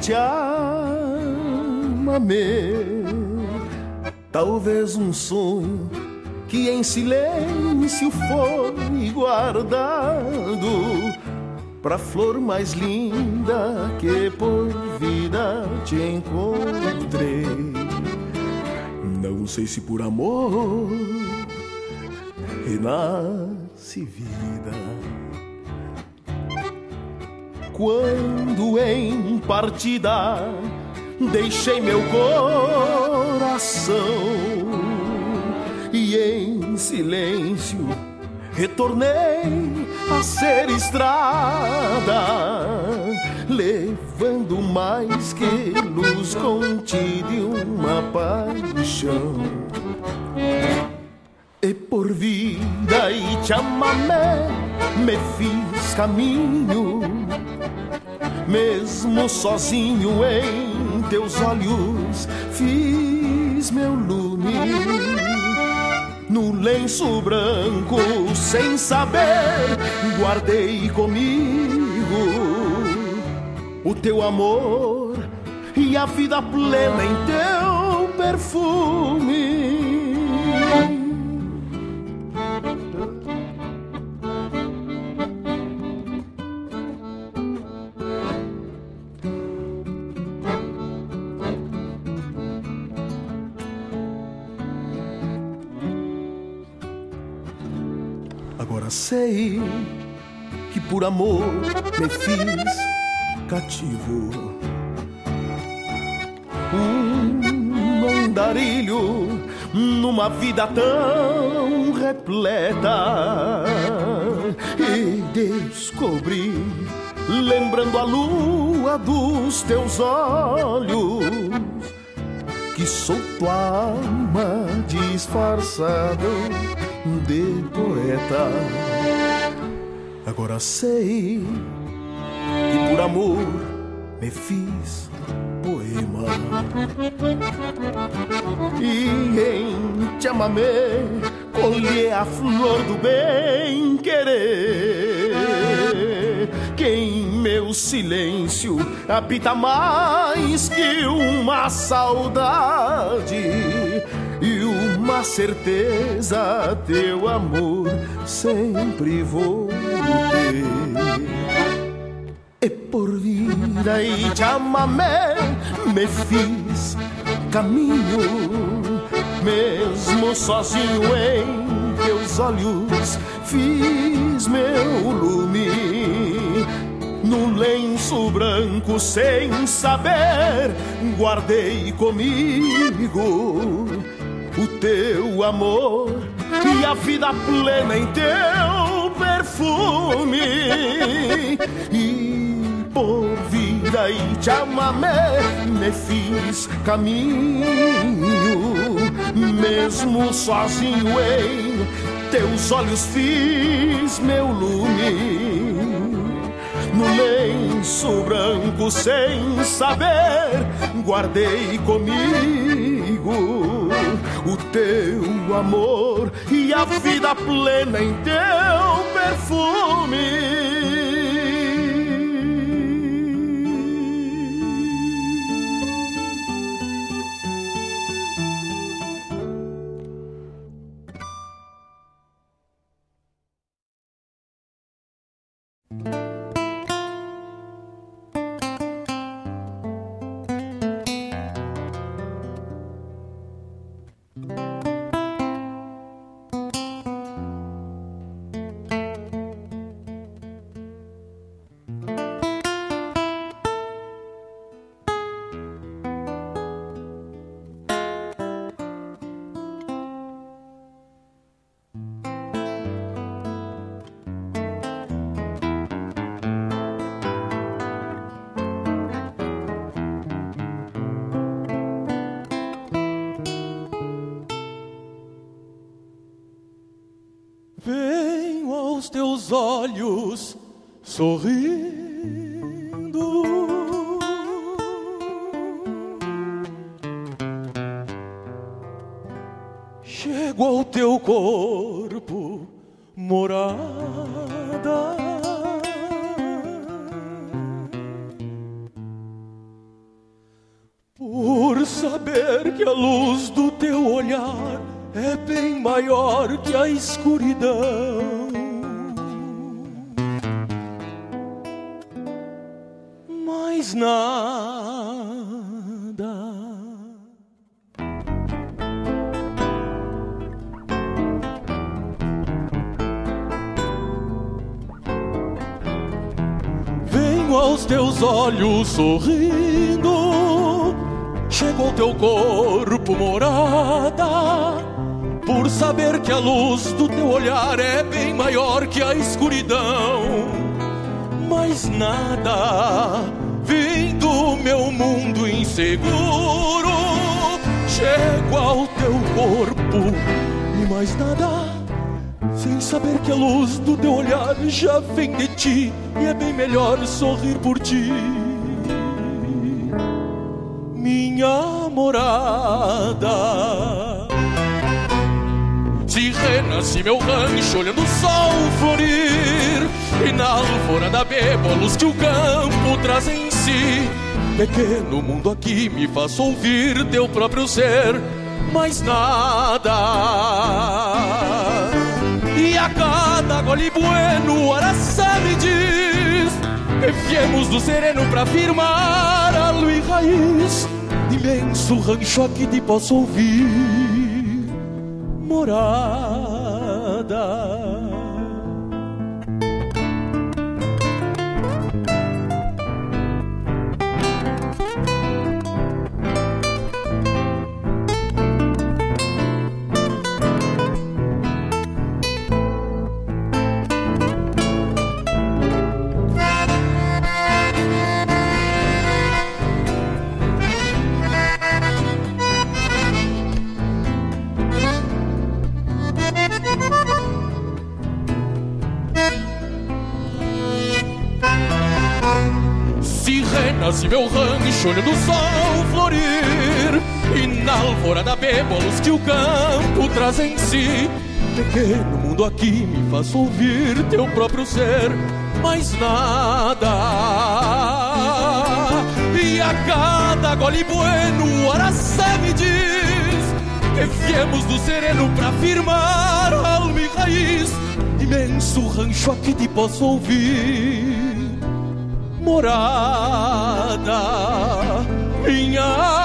Te amame. Talvez um sonho que em silêncio foi guardado pra flor mais linda que por vida te encontrei. Não sei se por amor renasce vida. Quando em partida deixei meu coração e em silêncio retornei a ser estrada, levando mais que luz contida e uma paixão. E por vida e chamamé me fiz caminho, mesmo sozinho em teus olhos fiz meu lume no lenço branco, sem saber, guardei comigo o teu amor e a vida plena em teu perfume. Sei que por amor me fiz cativo. Um andarilho numa vida tão repleta. E descobri, lembrando a lua dos teus olhos, que sou tua alma disfarçada de poeta. Agora sei que por amor me fiz poema. E em chamamé colhei a flor do bem querer. Que em meu silêncio habita mais que uma saudade uma certeza, teu amor sempre vou ter. E por vida e chamamé me fiz caminho, mesmo sozinho em teus olhos, fiz meu lume. No lenço branco, sem saber, guardei comigo o teu amor e a vida plena em teu perfume. E por vida e chamamé me fiz caminho, mesmo sozinho em teus olhos fiz meu lume no lenço branco sem saber, guardei comigo o teu amor e a vida plena em teu perfume. thank olhos sorrindo. Já vem de ti e é bem melhor sorrir por ti. Minha morada. Se renasce meu rancho olhando o sol florir E na alvorada bébolos que o campo traz em si. Pequeno mundo aqui me faz ouvir teu próprio ser Mais nada. E a cada gole bueno Araçá me diz Que viemos do sereno pra firmar a lua e raiz Imenso rancho aqui te posso ouvir morada. Mundo aqui me faz ouvir teu próprio ser Mais nada. E a cada gole bueno Araçá me diz Que viemos do sereno pra firmar alma e raiz Imenso rancho aqui te posso ouvir morada, minha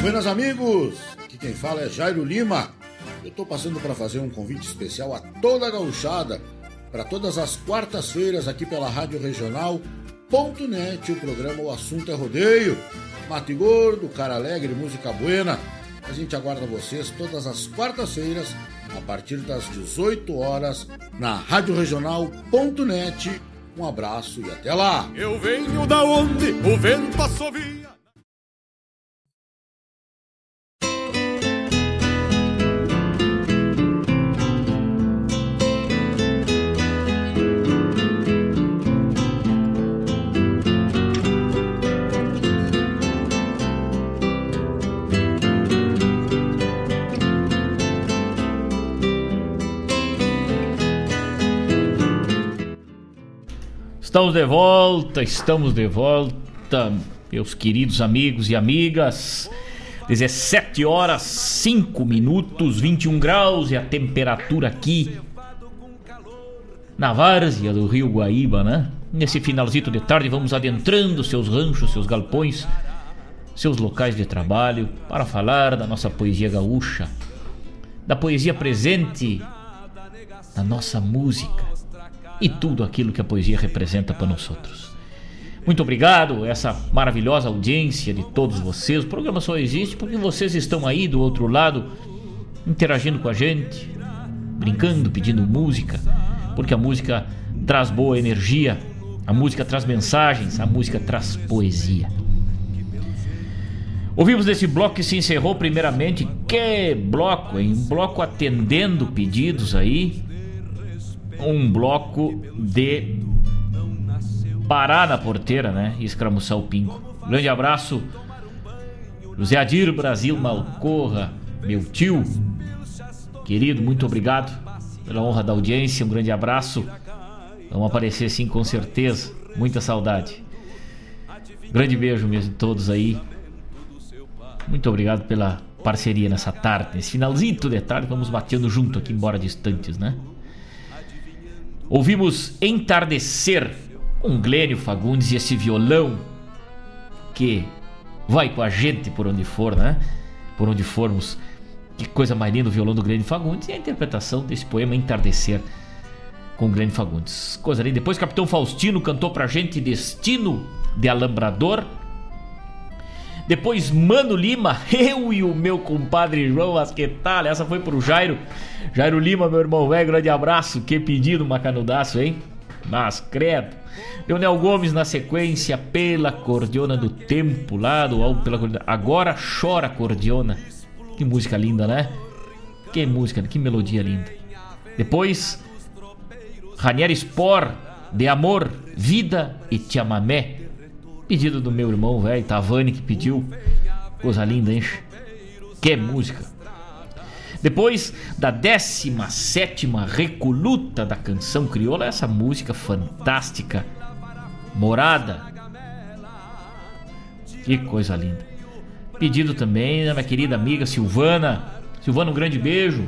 Buenas amigos, aqui quem fala é Jairo Lima. Eu tô passando para fazer um convite especial a toda a gauchada para todas as quartas-feiras aqui pela Rádio Regional.net, o programa O Assunto é Rodeio. Mate Gordo, Cara Alegre, Música Buena. A gente aguarda vocês todas as quartas-feiras, a partir das 18 horas, na Rádio Regional.net. Um abraço e até lá! Eu venho da onde o vento assovia. Estamos de volta, estamos de volta, meus queridos amigos e amigas. 17 horas 5 minutos, 21 graus e a temperatura aqui na várzea do Rio Guaíba, né? Nesse finalzinho de tarde vamos adentrando seus ranchos, seus galpões, seus locais de trabalho para falar da nossa poesia gaúcha, da poesia presente na nossa música e tudo aquilo que a poesia representa para nós outros. Muito obrigado, essa maravilhosa audiência de todos vocês. O programa só existe porque vocês estão aí do outro lado, interagindo com a gente, brincando, pedindo música, porque a música traz boa energia, a música traz mensagens, a música traz poesia. Ouvimos desse bloco que se encerrou primeiramente. Que bloco, hein? Um bloco atendendo pedidos aí um bloco de parar na porteira, né? E escramuçar o pingo. Grande abraço, José Adir Brasil Malcorra, meu tio, querido, muito obrigado pela honra da audiência. Um grande abraço. Vão aparecer sim, com certeza. Muita saudade. Grande beijo mesmo a todos aí. Muito obrigado pela parceria nessa tarde, nesse finalzinho de tarde. Vamos batendo junto aqui, embora distantes, né? Ouvimos Entardecer com Glênio Fagundes e esse violão que vai com a gente por onde for, né? Por onde formos. Que coisa mais linda o violão do Glênio Fagundes e a interpretação desse poema Entardecer com Glênio Fagundes. Coisa linda. Depois Capitão Faustino cantou pra gente Destino de Alambrador depois Mano Lima, eu e o meu compadre João Asquetal. Essa foi pro Jairo. Jairo Lima, meu irmão velho, grande abraço. Que pedido, macanudaço, hein? Mas credo. Leonel Gomes na sequência pela cordiona do tempo lá do álbum pela cordiona. Agora chora cordiona. Que música linda, né? Que música, que melodia linda. Depois Ranieri Spor de Amor, Vida e Tiamamé. Pedido do meu irmão, velho, Tavani, que pediu. Coisa linda, hein? Que música. Depois da 17 recoluta da canção crioula, essa música fantástica, Morada. Que coisa linda. Pedido também da minha querida amiga Silvana. Silvana, um grande beijo.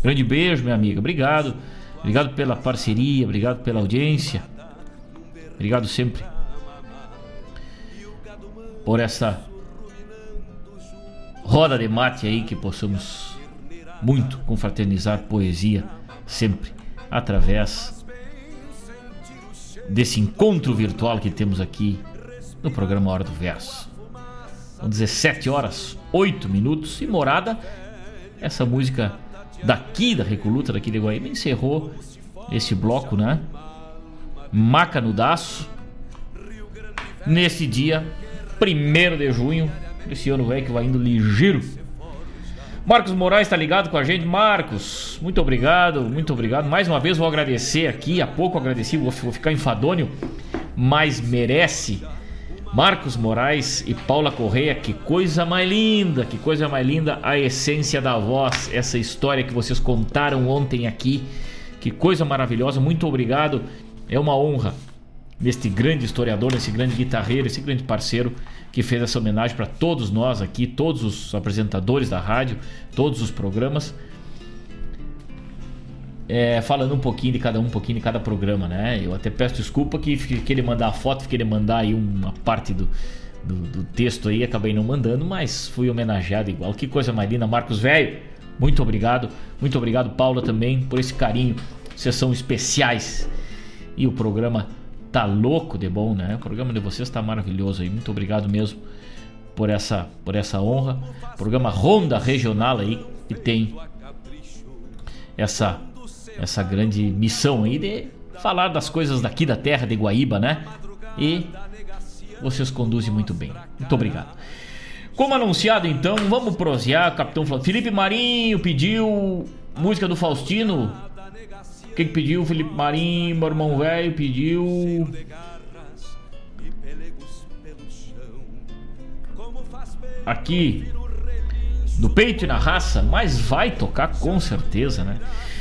Grande beijo, minha amiga. Obrigado. Obrigado pela parceria, obrigado pela audiência. Obrigado sempre por essa roda de mate aí que possamos muito confraternizar poesia sempre através desse encontro virtual que temos aqui no programa Hora do Verso. São 17 horas, 8 minutos e morada. Essa música daqui da Recoluta, daqui de Guaíba, encerrou esse bloco, né? Maca no Daço. Nesse dia, 1 de junho, esse ano velho que vai indo ligeiro. Marcos Moraes está ligado com a gente. Marcos, muito obrigado, muito obrigado. Mais uma vez vou agradecer aqui. Há pouco agradeci, vou, vou ficar enfadônio, mas merece. Marcos Moraes e Paula Correia, que coisa mais linda, que coisa mais linda a essência da voz, essa história que vocês contaram ontem aqui. Que coisa maravilhosa, muito obrigado. É uma honra neste grande historiador, nesse grande guitarreiro, esse grande parceiro que fez essa homenagem para todos nós aqui, todos os apresentadores da rádio, todos os programas. É, falando um pouquinho de cada um, um pouquinho de cada programa, né? Eu até peço desculpa que, que ele mandar a foto, que ele mandar aí uma parte do, do, do, texto aí, acabei não mandando, mas fui homenageado igual. Que coisa mais linda, Marcos Velho. Muito obrigado, muito obrigado, Paula, também, por esse carinho. Vocês são especiais. E o programa tá louco de bom, né? O programa de vocês tá maravilhoso aí. Muito obrigado mesmo por essa, por essa honra. Programa Ronda Regional aí que tem essa essa grande missão aí de falar das coisas daqui da terra de Guaíba, né? E vocês conduzem muito bem. Muito obrigado. Como anunciado então, vamos prosear, Capitão Felipe Marinho pediu música do Faustino quem que pediu? Felipe Marinho, meu irmão velho, pediu. Aqui, no peito e na raça, mas vai tocar com certeza, né?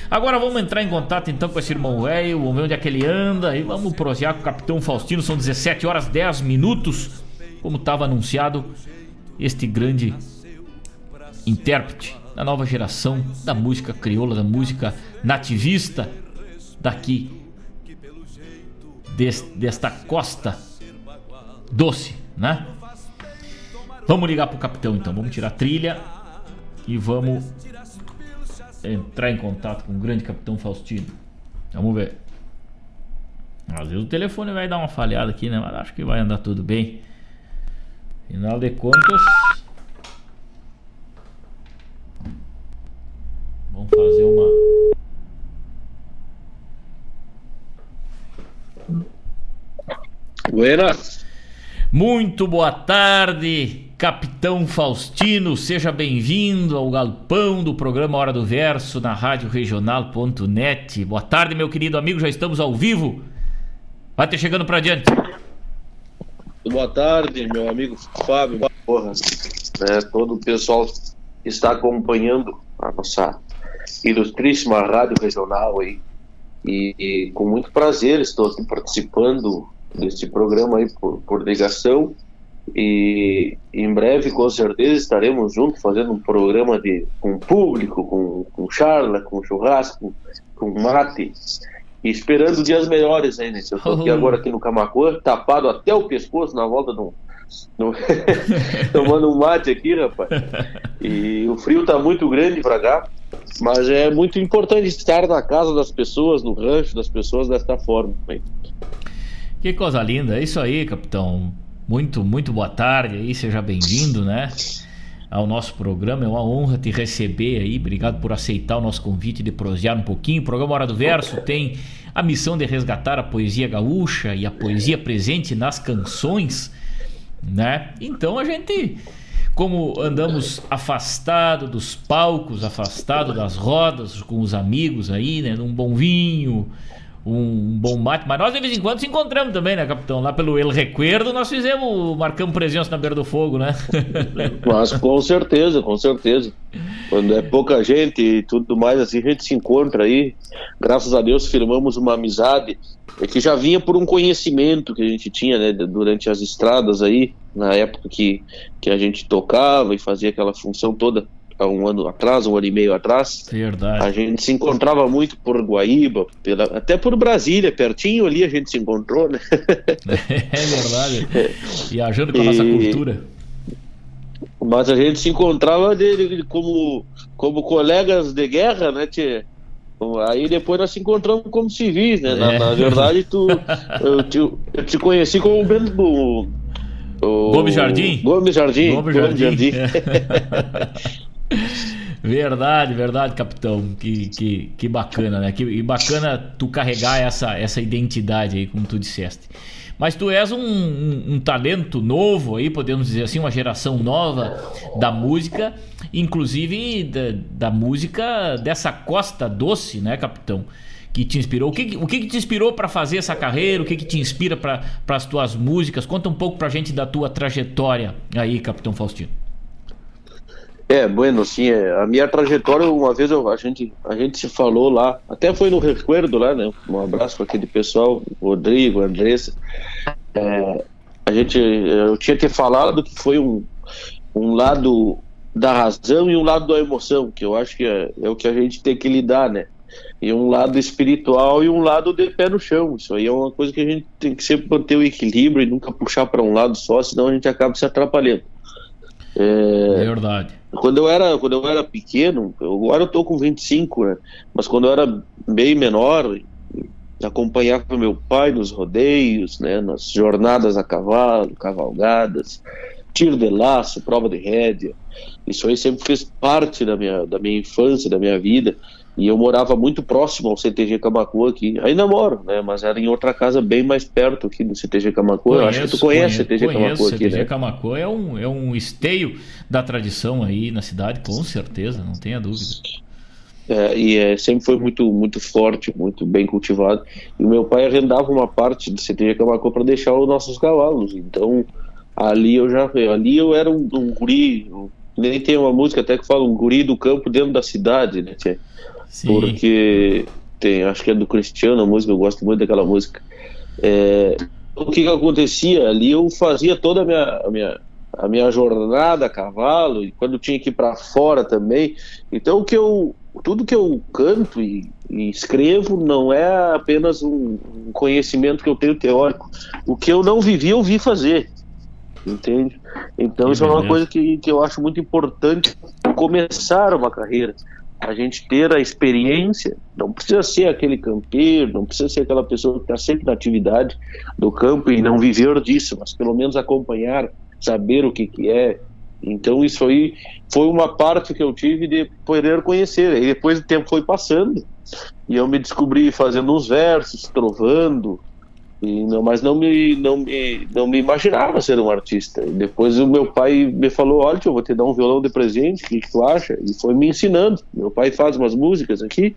Agora vamos entrar em contato então com esse irmão velho, vamos ver onde é que ele anda e vamos prosear com o Capitão Faustino. São 17 horas 10 minutos, como estava anunciado, este grande intérprete da nova geração da música crioula, da música nativista daqui desta costa doce, né? Vamos ligar pro capitão então, vamos tirar a trilha e vamos entrar em contato com o grande capitão Faustino. Vamos ver. Às vezes o telefone vai dar uma falhada aqui, né? Mas acho que vai andar tudo bem. Final de contas. Vamos fazer uma Buenas. Muito boa tarde, Capitão Faustino. Seja bem-vindo ao galpão do programa Hora do Verso na Rádio Regional.net. Boa tarde, meu querido amigo. Já estamos ao vivo. Vai ter chegando para diante. Boa tarde, meu amigo Fábio. Porra, é, todo o pessoal que está acompanhando a nossa ilustríssima Rádio Regional aí. E, e com muito prazer estou aqui participando desse programa aí por, por ligação e em breve com certeza estaremos juntos fazendo um programa de com público, com, com charla, com churrasco, com mate e esperando dias melhores ainda. Eu estou aqui agora aqui no Camacuã, tapado até o pescoço na volta de um, tomando um mate aqui, rapaz. E o frio está muito grande para cá, mas é muito importante estar na casa das pessoas, no rancho das pessoas desta forma. Que coisa linda, é isso aí, capitão. Muito, muito boa tarde aí, seja bem-vindo, né? Ao nosso programa, é uma honra te receber aí. Obrigado por aceitar o nosso convite de prosear um pouquinho. O programa Hora do Verso tem a missão de resgatar a poesia gaúcha e a poesia presente nas canções, né? Então a gente, como andamos afastado dos palcos, afastado das rodas com os amigos aí, né? Num bom vinho, um bom mate. Mas nós de vez em quando se encontramos também, né, capitão? Lá pelo El Recuerdo nós fizemos, marcamos presença na beira do fogo, né? Mas com certeza, com certeza. Quando é pouca gente e tudo mais, assim, a gente se encontra aí. Graças a Deus firmamos uma amizade é que já vinha por um conhecimento que a gente tinha, né, durante as estradas aí, na época que, que a gente tocava e fazia aquela função toda há um ano atrás, um ano e meio atrás. Verdade. A gente se encontrava muito por Guaíba, pela, até por Brasília, pertinho ali a gente se encontrou, né? É verdade. Viajando com a nossa cultura. Mas a gente se encontrava dele como, como colegas de guerra, né, tchê? Aí depois nós se encontramos como civis, né? Na, É. na verdade, tu, eu, te, eu te conheci como Bento do. o- Gomes Jardim? Gomes Jardim. Gomes Jardim. Verdade, verdade, capitão. Que, que, que bacana, né? Que bacana tu carregar essa, essa identidade aí, como tu disseste. Mas tu és um, um- um talento novo aí, podemos dizer assim, uma geração nova da música, inclusive da, da música dessa costa doce, né, capitão? Que te inspirou. O que, o que, te inspirou para fazer essa carreira? O que, que te inspira para as tuas músicas? Conta um pouco pra gente da tua trajetória aí, capitão Faustino. É, bueno, sim, é, a minha trajetória, uma vez eu- a, gente, a gente se falou lá, até foi no Recuerdo lá, né? Um abraço para aquele pessoal, Rodrigo, Andressa. É, a gente, eu tinha que falar do que foi um, um lado da razão e um lado da emoção, que eu acho que é, é o que a gente tem que lidar, né? E um lado espiritual e um lado de pé no chão. Isso aí é uma coisa que a gente tem que sempre manter o equilíbrio e nunca puxar para um lado só, senão a gente acaba se atrapalhando. É, Verdade. Quando eu era quando eu era pequeno, agora eu tô com 25, né? Mas quando eu era bem menor, acompanhava meu pai nos rodeios, né, nas jornadas a cavalo, cavalgadas, tiro de laço, prova de rédea. Isso aí sempre fez parte da minha da minha infância, da minha vida. E eu morava muito próximo ao CTG Camacuã aqui. Ainda moro, né? Mas era em outra casa bem mais perto aqui do CTG Camacuã. Eu acho que tu conhece o CTG conheço, Camacuã aqui, CTG né? Camacuã é um, é um esteio da tradição aí na cidade, com certeza, não tenha dúvida. É, e é, sempre foi muito muito forte, muito bem cultivado. E o meu pai arrendava uma parte do CTG Camacuã para deixar os nossos cavalos. Então ali eu já ali eu era um, um guri, um- nem tem uma música até que fala um guri do campo dentro da cidade, né? Tchê? Porque tem, acho que é do Cristiano a música, eu gosto muito daquela música. É, o que, que acontecia ali? Eu fazia toda a minha, a minha, a minha jornada a cavalo e quando tinha que ir para fora também. Então o que eu tudo que eu canto e, e escrevo não é apenas um, um conhecimento que eu tenho teórico. O que eu não vivi, eu vi fazer. Entende? Então Que isso é uma beleza. coisa que, que eu acho muito importante começar uma carreira. A gente ter a experiência, não precisa ser aquele campeiro, não precisa ser aquela pessoa que está sempre na atividade do campo e não viver disso, mas pelo menos acompanhar, saber o que, que é. Então isso aí foi uma parte que eu tive de poder conhecer. E depois o tempo foi passando e eu me descobri fazendo uns versos, trovando, e não, mas não me, não, me, não me imaginava ser um artista. E depois o meu pai me falou: Olha, eu vou te dar um violão de presente, o que, que tu acha? E foi me ensinando. Meu pai faz umas músicas aqui,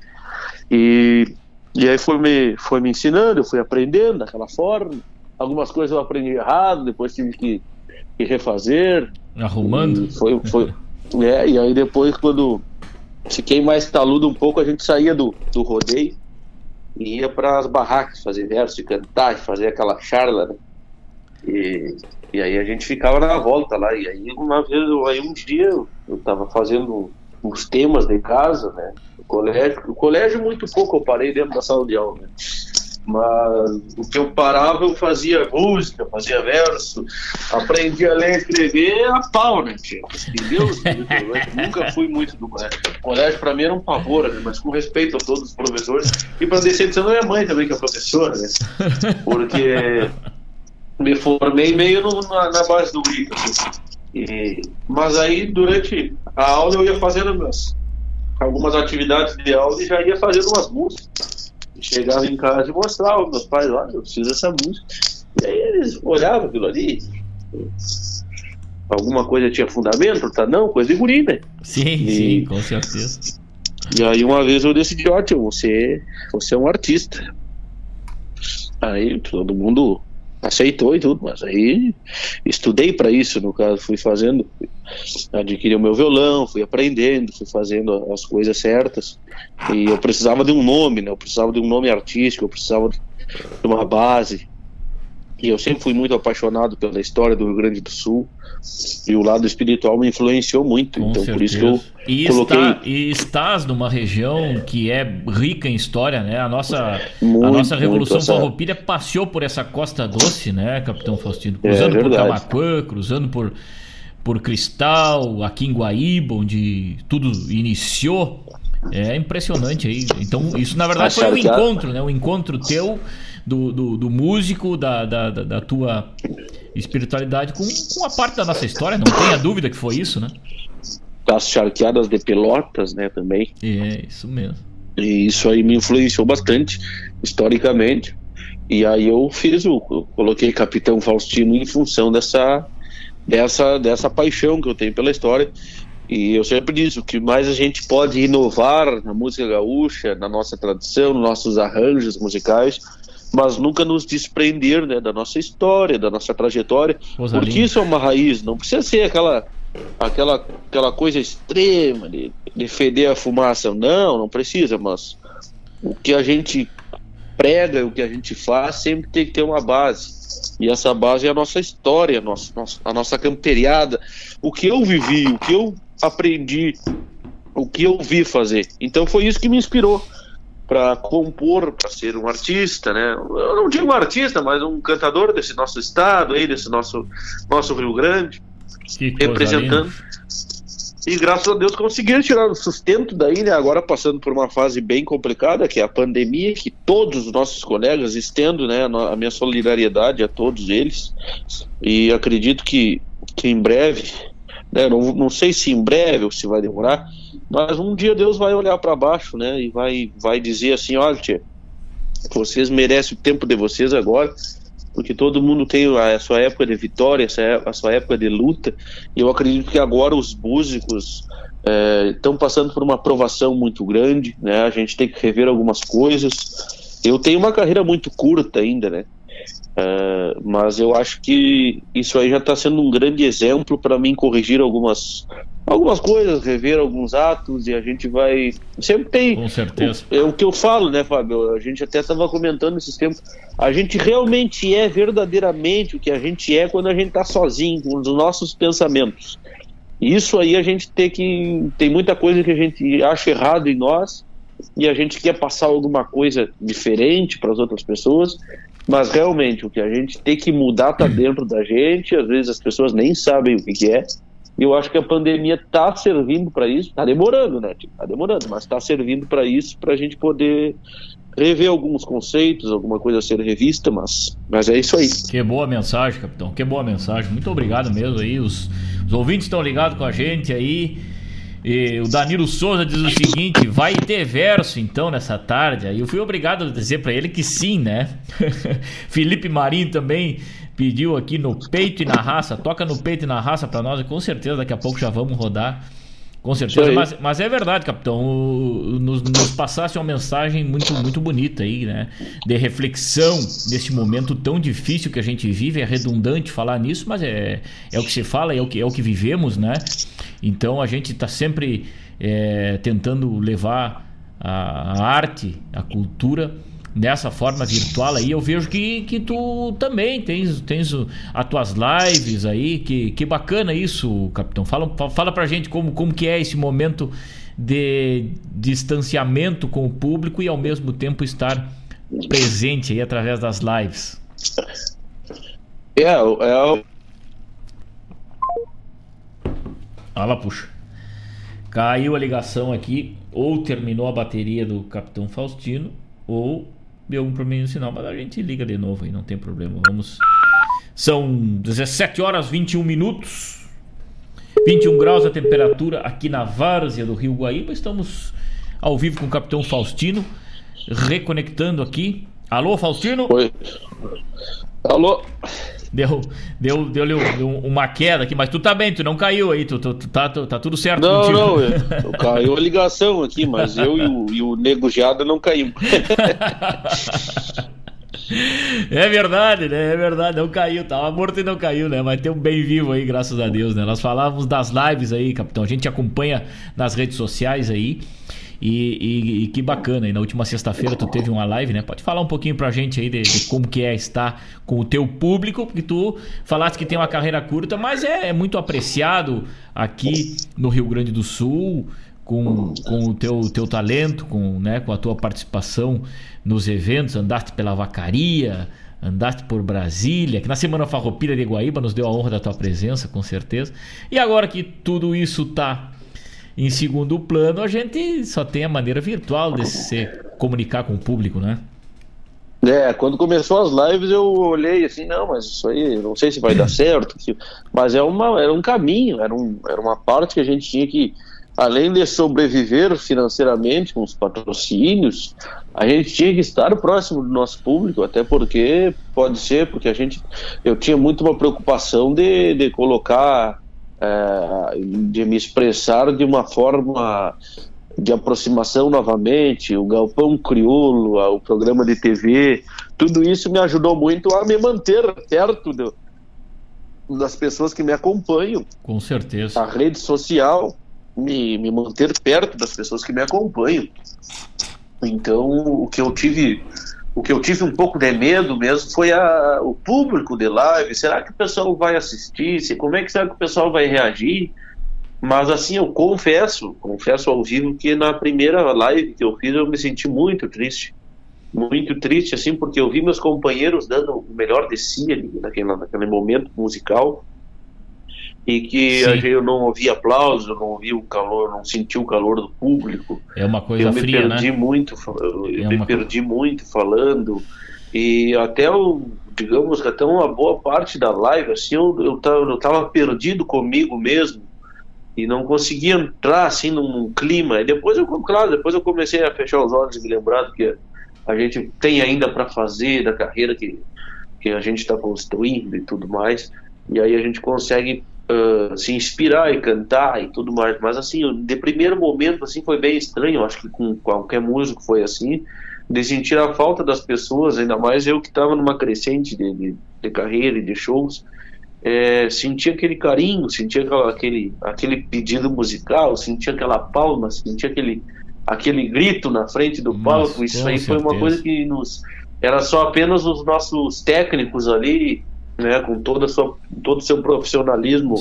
e, e aí foi me, foi me ensinando, eu fui aprendendo daquela forma. Algumas coisas eu aprendi errado, depois tive que, que refazer. Arrumando? E foi, foi, é, e aí depois, quando fiquei mais taludo um pouco, a gente saía do, do rodeio e ia para as barracas fazer verso e cantar fazer aquela charla, né? E, e aí a gente ficava na volta lá. E aí uma vez, aí um dia eu, eu tava fazendo uns temas de casa, né? No colégio. O colégio muito pouco eu parei dentro da sala de aula, né? Mas o que eu parava, eu fazia música, fazia verso, aprendi a ler e escrever a pau, né? Entendeu? Eu nunca fui muito do colégio. O colégio pra mim era um pavor, né? mas com respeito a todos os professores e pra decepção da minha mãe também, que é professora, né? Porque me formei meio no- na, na base do grito. assim. E- mas aí, durante a aula, eu ia fazendo meus, algumas atividades de aula e já ia fazendo umas músicas. Chegava em casa e mostrava aos meus pais, olha, eu fiz essa música. E aí eles olhavam aquilo ali. Alguma coisa tinha fundamento, tá? Não, coisa de guri, né? Sim, E- sim, com certeza. E aí uma vez eu decidi, ó, tio, você, você é um artista. Aí todo mundo aceitou e tudo, mas aí estudei para isso, no caso, fui fazendo, adquiri o meu violão, fui aprendendo, fui fazendo as coisas certas. E eu precisava de um nome, né? Eu precisava de um nome artístico, eu precisava de uma base. E eu sempre fui muito apaixonado pela história do Rio Grande do Sul. E o lado espiritual me influenciou muito. Com então por isso que eu certeza. E, coloquei está, e estás numa região que é rica em história, né? A nossa, Muito, a nossa Revolução essa- Farroupilha passeou por essa costa doce, né, Capitão Faustino? É, Cruzando por verdade. Camacuã, cruzando por, por Cristal, aqui em Guaíba, onde tudo iniciou. É impressionante aí. Então, isso na verdade foi um encontro, né? Um encontro teu, do, do, do músico, da, da- da tua espiritualidade com, com a parte da nossa história, não tenha dúvida que foi isso, né? As charqueadas de Pelotas, né, também. É, isso mesmo. E isso aí me influenciou bastante, historicamente. E aí eu fiz o. eu coloquei Capitão Faustino em função dessa, dessa, dessa paixão que eu tenho pela história. E eu sempre disse: o que mais a gente pode inovar na música gaúcha, na nossa tradição, nos nossos arranjos musicais, mas nunca nos desprender né, da nossa história, da nossa trajetória, Coisa porque isso é uma raiz, não precisa ser aquela aquela aquela coisa extrema de, de feder a fumaça, não, não precisa, mas o que a gente prega, o que a gente faz, sempre tem que ter uma base. E essa base é a nossa história, a nossa, nossa- a nossa camperiada, o que eu vivi, o que eu aprendi, o que eu vi fazer. Então foi isso que me inspirou para compor, para ser um artista, né? Eu não digo um artista, mas um cantador desse nosso estado, aí, desse nosso nosso Rio Grande, representando. linda. E graças a Deus conseguiram tirar o sustento daí, né? Agora passando por uma fase bem complicada, que é a pandemia, que todos os nossos colegas estendo, né, a minha solidariedade a todos eles. E acredito que, que em breve, né, não, não sei se em breve ou se vai demorar, mas um dia Deus vai olhar para baixo, né, e vai, vai dizer assim: olha, tia, vocês merecem o tempo de vocês agora, porque todo mundo tem a sua época de vitória, é- a sua época de luta, e eu acredito que agora os músicos estão passando por uma aprovação muito grande, né? A gente tem que rever algumas coisas. Eu tenho uma carreira muito curta ainda, né? É, mas eu acho que isso aí já está sendo um grande exemplo para mim corrigir algumas algumas coisas, rever alguns atos e a gente vai sempre tem Com certeza. é o que eu falo, né, Fábio? A gente até estava comentando esses tempos. A gente realmente é verdadeiramente o que a gente é quando a gente está sozinho, com os nossos pensamentos. Isso aí a gente tem que. Tem muita coisa que a gente acha errado em nós e a gente quer passar alguma coisa diferente para as outras pessoas. Mas realmente o que a gente tem que mudar está dentro da gente. Às vezes as pessoas nem sabem o que, que é. E eu acho que a pandemia está servindo para isso. Está demorando, né? Está demorando, mas está servindo para isso, para a gente poder rever alguns conceitos, alguma coisa a ser revista, mas, mas é isso aí. Que boa mensagem, capitão. Que boa mensagem. Muito obrigado mesmo aí. Os, os ouvintes estão ligados com a gente aí. E o Danilo Souza diz o seguinte: vai ter verso então nessa tarde. Aí eu fui obrigado a dizer para ele que sim, né? Felipe Marinho também pediu aqui no peito e na raça. Toca no peito e na raça para nós e com certeza daqui a pouco já vamos rodar. Com certeza, mas, mas é verdade, capitão. Nos, nos passasse uma mensagem muito, muito bonita aí, né? De reflexão nesse momento tão difícil que a gente vive. É redundante falar nisso, mas é, é o que se fala, é o que, é o que vivemos, né? Então a gente está sempre é, tentando levar a, a arte, a cultura nessa forma virtual aí. Eu vejo que, que tu também tens, tens as tuas lives aí. Que, que bacana isso, capitão. Fala, fa- fala pra gente como, como que é esse momento de distanciamento com o público e ao mesmo tempo estar presente aí através das lives. É, é o- lá, puxa. Caiu a ligação aqui, ou terminou a bateria do Capitão Faustino, ou deu algum problema no sinal, mas a gente liga de novo aí, não tem problema. Vamos. São 17 horas 21 minutos. 21 graus a temperatura aqui na várzea do Rio Guaíba. Estamos ao vivo com o Capitão Faustino, reconectando aqui. Alô, Faustino? Oi. Alô? Deu, deu, deu, deu uma queda aqui, mas tu tá bem, tu não caiu aí, tu, tu, tu tá, tu- tá tudo certo Não, contigo. não, eu- caiu a ligação aqui, mas eu e o, e o Nego Geada não caímos. É verdade, né? É verdade, não caiu, tava morto e não caiu, né? Mas tem um bem vivo aí, graças a Deus, né? Nós falávamos das lives aí, capitão. A gente acompanha nas redes sociais aí. E, e- e que bacana, e na última sexta-feira tu teve uma live, né? Pode falar um pouquinho pra gente aí de, de como que é estar com o teu público, porque tu falaste que tem uma carreira curta, mas é, é muito apreciado aqui no Rio Grande do Sul, com, com o teu, teu talento, com, né, com a tua participação nos eventos, andaste pela vacaria, andaste por Brasília, que na Semana Farroupilha de Guaíba nos deu a honra da tua presença, com certeza. E agora que tudo isso tá em segundo plano, a gente só tem a maneira virtual de se comunicar com o público, né? É, quando começou as lives eu olhei assim, não, mas isso aí, não sei se vai dar certo, mas é uma, era um caminho, era, um, era uma parte que a gente tinha que, além de sobreviver financeiramente com os patrocínios, a gente tinha que estar próximo do nosso público, até porque, pode ser, porque a gente, eu tinha muito uma preocupação de, de colocar, é, de me expressar de uma forma de aproximação novamente, o Galpão Crioulo, o programa de TV, tudo isso me ajudou muito a me manter perto do, das pessoas que me acompanham. Com certeza. A rede social me, me manter perto das pessoas que me acompanham. Então, o que eu tive, o que eu tive um pouco de medo mesmo foi a, o público de live. Será que o pessoal vai assistir? Como é que será que o pessoal vai reagir? Mas assim, eu confesso, confesso ao vivo que na primeira live que eu fiz eu me senti muito triste. Muito triste, assim, porque eu vi meus companheiros dando o melhor de si ali, naquele, naquele momento musical e que Sim. eu não ouvi aplausos, eu não ouvi o calor, não senti o calor do público. É uma coisa eu fria, me perdi né? muito, eu É me perdi muito falando e até o digamos até uma boa parte da live assim eu, eu, tava, eu tava perdido comigo mesmo e não conseguia entrar assim num, clima. E depois eu, claro, depois eu comecei a fechar os olhos e me lembrar do que a gente tem ainda para fazer da carreira que que a gente está construindo e tudo mais. E aí a gente consegue ah, se inspirar e cantar e tudo mais. Mas assim, de primeiro momento assim foi bem estranho. Acho que com qualquer músico foi assim, de sentir a falta das pessoas, ainda mais eu que estava numa crescente de, de, de carreira e de shows. É, sentia aquele carinho, sentia aquela- aquele, aquele pedido musical, sentia aquela palma, sentia aquele, aquele grito na frente do palco. Isso aí foi uma certeza. coisa que nos era só apenas os nossos técnicos ali, né, com toda sua, todo o seu profissionalismo,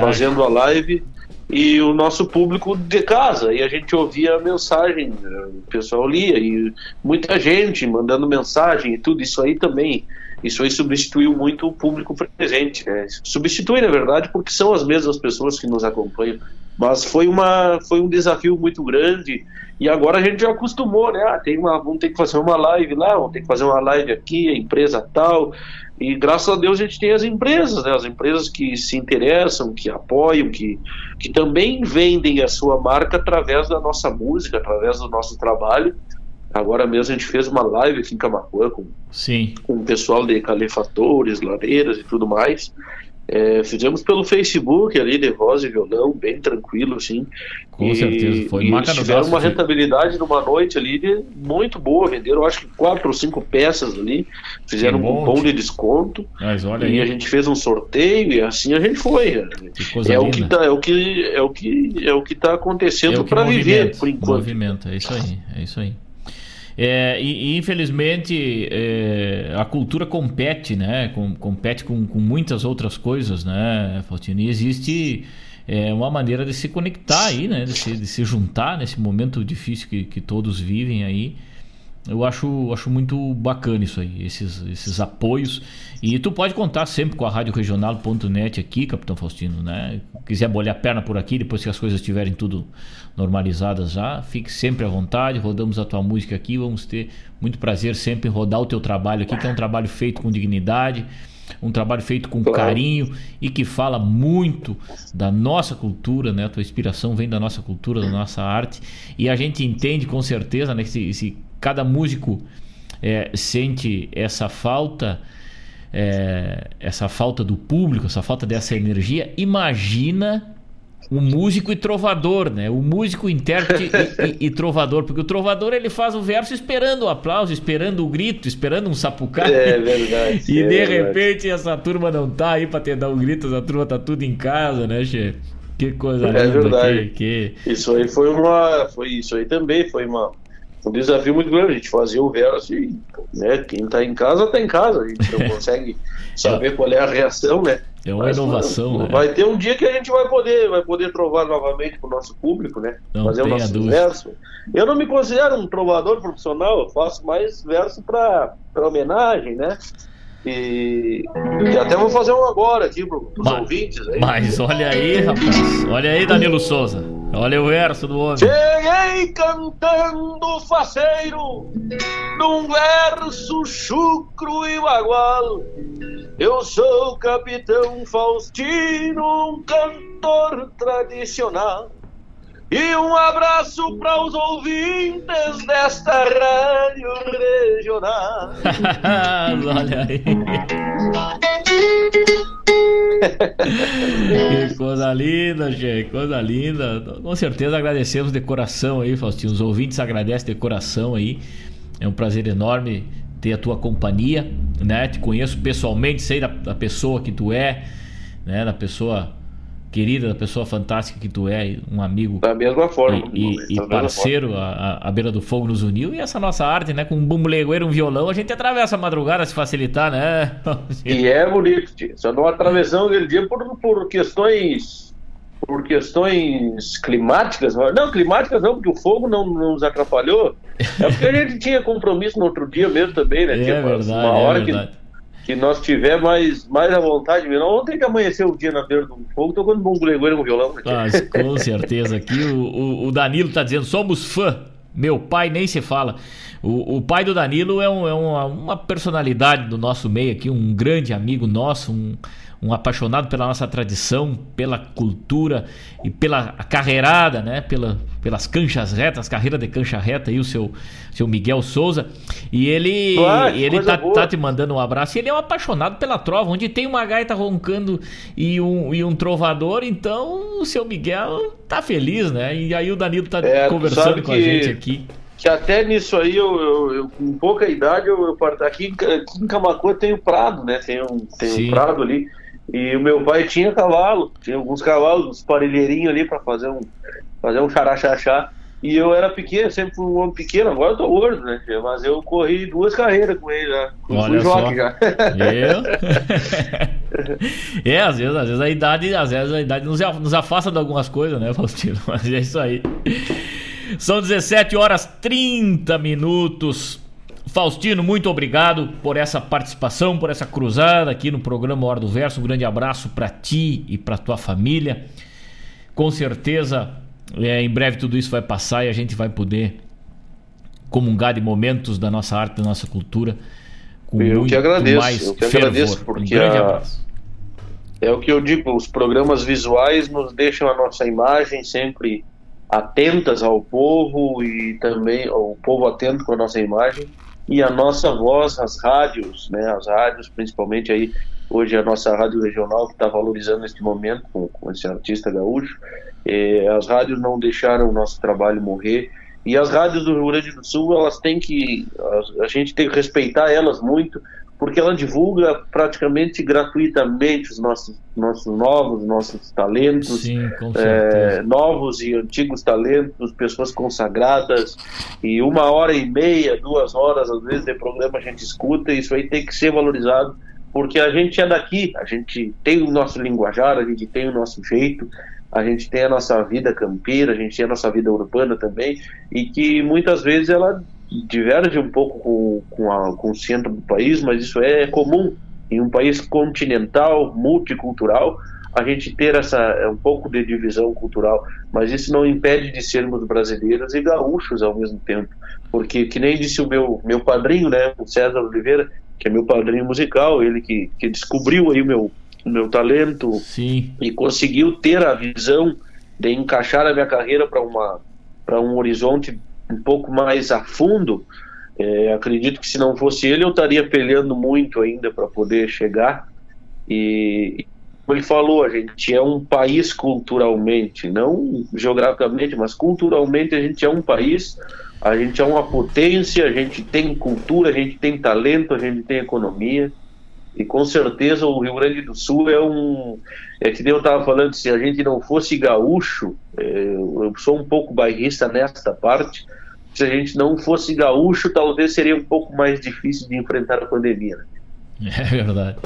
fazendo a live e o nosso público de casa e a gente ouvia a mensagem, né, o pessoal lia e muita gente mandando mensagem e tudo isso aí também. Isso aí substituiu muito o público presente, né? Substitui na verdade porque são as mesmas pessoas que nos acompanham. Mas foi uma foi um desafio muito grande e agora a gente já acostumou, né? Ah, tem uma, vamos ter que fazer uma live lá, vamos ter que fazer uma live aqui, a empresa tal. E graças a Deus a gente tem as empresas, né? As empresas que se interessam, que apoiam, que, que também vendem a sua marca através da nossa música, através do nosso trabalho. Agora mesmo a gente fez uma live aqui em Camacuã com, Sim. com o pessoal de calefatores, lareiras e tudo mais. É, fizemos pelo Facebook ali de voz e violão, bem tranquilo assim. Com e, certeza, foi e tiveram uma rentabilidade numa noite ali de- muito boa, venderam acho que quatro ou cinco peças ali, fizeram um cupom de desconto. Mas olha e aí. a gente fez um sorteio e assim a gente foi. É o que tá, é o que é o que é o que tá acontecendo É para viver por enquanto. Movimenta, é isso aí, é isso aí. É, e, infelizmente é, a cultura compete, né? Com- compete com, com muitas outras coisas, né, Faustino? E existe é, uma maneira de se conectar aí, né? De se, de se juntar nesse momento difícil que, que todos vivem aí. Eu acho, acho muito bacana isso aí, esses, esses apoios. E tu pode contar sempre com a Rádio Regional.net aqui, Capitão Faustino, né? Quiser bolhar a perna por aqui, depois que as coisas estiverem tudo normalizadas já, fique sempre à vontade, rodamos a tua música aqui, vamos ter muito prazer sempre em rodar o teu trabalho aqui, que é um trabalho feito com dignidade, um trabalho feito com carinho e que fala muito da nossa cultura, né? A tua inspiração vem da nossa cultura, da nossa arte e a gente entende com certeza, né? Que se, se cada músico é, sente essa falta, é, essa falta do público, essa falta dessa energia, imagina o músico e trovador, né? O músico, intérprete e, e- e trovador, porque o trovador ele faz o verso esperando o aplauso, esperando o grito, esperando um sapucá. É verdade, E é de verdade. repente essa turma não tá aí pra te dar um grito, essa turma tá tudo em casa, né, chefe? Que coisa É linda verdade. que, que... Isso aí foi uma. Foi isso aí também, foi uma, um desafio muito grande. A gente fazia o verso e né, quem tá em casa tá em casa. A gente não consegue saber qual é a reação, né? É uma Mas, inovação, mano, né? Vai ter um dia que a gente vai poder, vai poder trovar novamente pro nosso público, né? Não Fazer o nosso verso. Eu não me considero um trovador profissional, eu faço mais verso para homenagem, né? E, e até vou fazer um agora aqui pros Mas- ouvintes aí. Mas olha aí, rapaz. Olha aí, Danilo Souza. Olha o verso do homem. Cheguei cantando faceiro, num verso chucro e bagual. Eu sou o capitão Faustino, um cantor tradicional. E um abraço para os ouvintes desta rádio regional. Olha aí. que coisa linda, gente, coisa linda. Com certeza agradecemos de coração aí, Faustino. Os ouvintes agradecem de coração aí. É um prazer enorme ter a tua companhia, né? Te conheço pessoalmente, sei da, da pessoa que tu é, né? Da pessoa querida, da pessoa fantástica que tu é, um amigo. Da mesma forma. E, e, e parceiro, a, a, Beira do Fogo nos uniu. E essa nossa arte, né? Com um bumbulegueiro, um violão, a gente atravessa a madrugada se facilitar, né? E é bonito, tio. Só não atravessamos aquele dia por, por questões. Por questões climáticas, não, climáticas não, porque o fogo não, não nos atrapalhou. É porque a gente tinha compromisso no outro dia mesmo também, né? É verdade, uma hora é verdade. que que nós tiver mais, mais à vontade. Não ontem que amanheceu o dia na beira do fogo, tocando bom bulegueiro com violão. Né? Mas, com certeza. Aqui o, o, o Danilo está dizendo: somos fã. Meu pai nem se fala. O, o pai do Danilo é, um, é uma, uma, personalidade do nosso meio aqui, um grande amigo nosso, um, um apaixonado pela nossa tradição, pela cultura e pela carreirada, né? Pela, pelas canchas retas, carreira de cancha reta aí, o seu, seu Miguel Souza. E ele, Ah, ele tá, tá te mandando um abraço. E ele é um apaixonado pela trova, onde tem uma gaita roncando e um, e um trovador, então o seu Miguel tá feliz, né? E aí o Danilo tá É, conversando com a que- gente aqui. Que até nisso aí, eu, eu- eu, com pouca idade, eu, eu aqui, aqui em Camacuã tem o prado, né? Tem um, tem Sim. um prado ali. E o meu pai tinha cavalo, tinha alguns cavalos, uns parelheirinhos ali para fazer um fazer um xaraxaxá. E eu era pequeno, sempre fui um homem pequeno, agora eu tô gordo, né? Mas eu corri duas carreiras com ele já. Eu Olha fui jockey só. já. Eu? é, às vezes, às vezes a idade, às vezes a idade nos afasta de algumas coisas, né, Faustino? Mas é isso aí. São 17 horas 30 minutos. Faustino, muito obrigado por essa participação, por essa cruzada aqui no programa Hora do Verso. Um grande abraço para ti e para tua família. Com certeza, é, em breve tudo isso vai passar e a gente vai poder comungar de momentos da nossa arte, da nossa cultura. Com Eu muito que agradeço, mais eu que fervor. agradeço, um porque grande a- abraço. É o que eu digo, os programas visuais nos deixam a nossa imagem sempre atentas ao povo e também o povo atento com a nossa imagem e a nossa voz, as rádios, né, as rádios principalmente aí hoje é a nossa rádio regional que está valorizando neste momento com, com esse artista gaúcho, Eh, as rádios não deixaram o nosso trabalho morrer. E as rádios do Rio Grande do Sul elas têm que a, a gente tem que respeitar elas muito porque ela divulga praticamente gratuitamente os nossos nossos novos nossos talentos Sim, é, novos e antigos talentos, pessoas consagradas, e uma hora e meia, duas horas, às vezes, de programa a gente escuta, e isso aí tem que ser valorizado, porque a gente é daqui, a gente tem o nosso linguajar, a gente tem o nosso jeito, a gente tem a nossa vida campeira, a gente tem a nossa vida urbana também, e que muitas vezes ela diverge um pouco com, com, a- com o centro do país, mas isso é comum. Em um país continental, multicultural, a gente ter essa é, um pouco de divisão cultural, mas isso não impede de sermos brasileiros e gaúchos ao mesmo tempo, porque que nem disse o meu meu padrinho, né, o César Oliveira, que é meu padrinho musical, ele que, que descobriu aí o meu meu talento Sim. e conseguiu ter a visão de encaixar a minha carreira para uma para um horizonte um pouco mais a fundo. É, acredito que se não fosse ele, eu estaria peleando muito ainda para poder chegar. E, como ele falou, a gente é um país culturalmente, não geograficamente, mas culturalmente a gente é um país, a gente é uma potência, a gente tem cultura, a gente tem talento, a gente tem economia. E com certeza o Rio Grande do Sul é um. É que nem eu estava falando, se a gente não fosse gaúcho, é, eu sou um pouco bairrista nesta parte. Se a gente não fosse gaúcho, talvez seria um pouco mais difícil de enfrentar a pandemia. né? É verdade,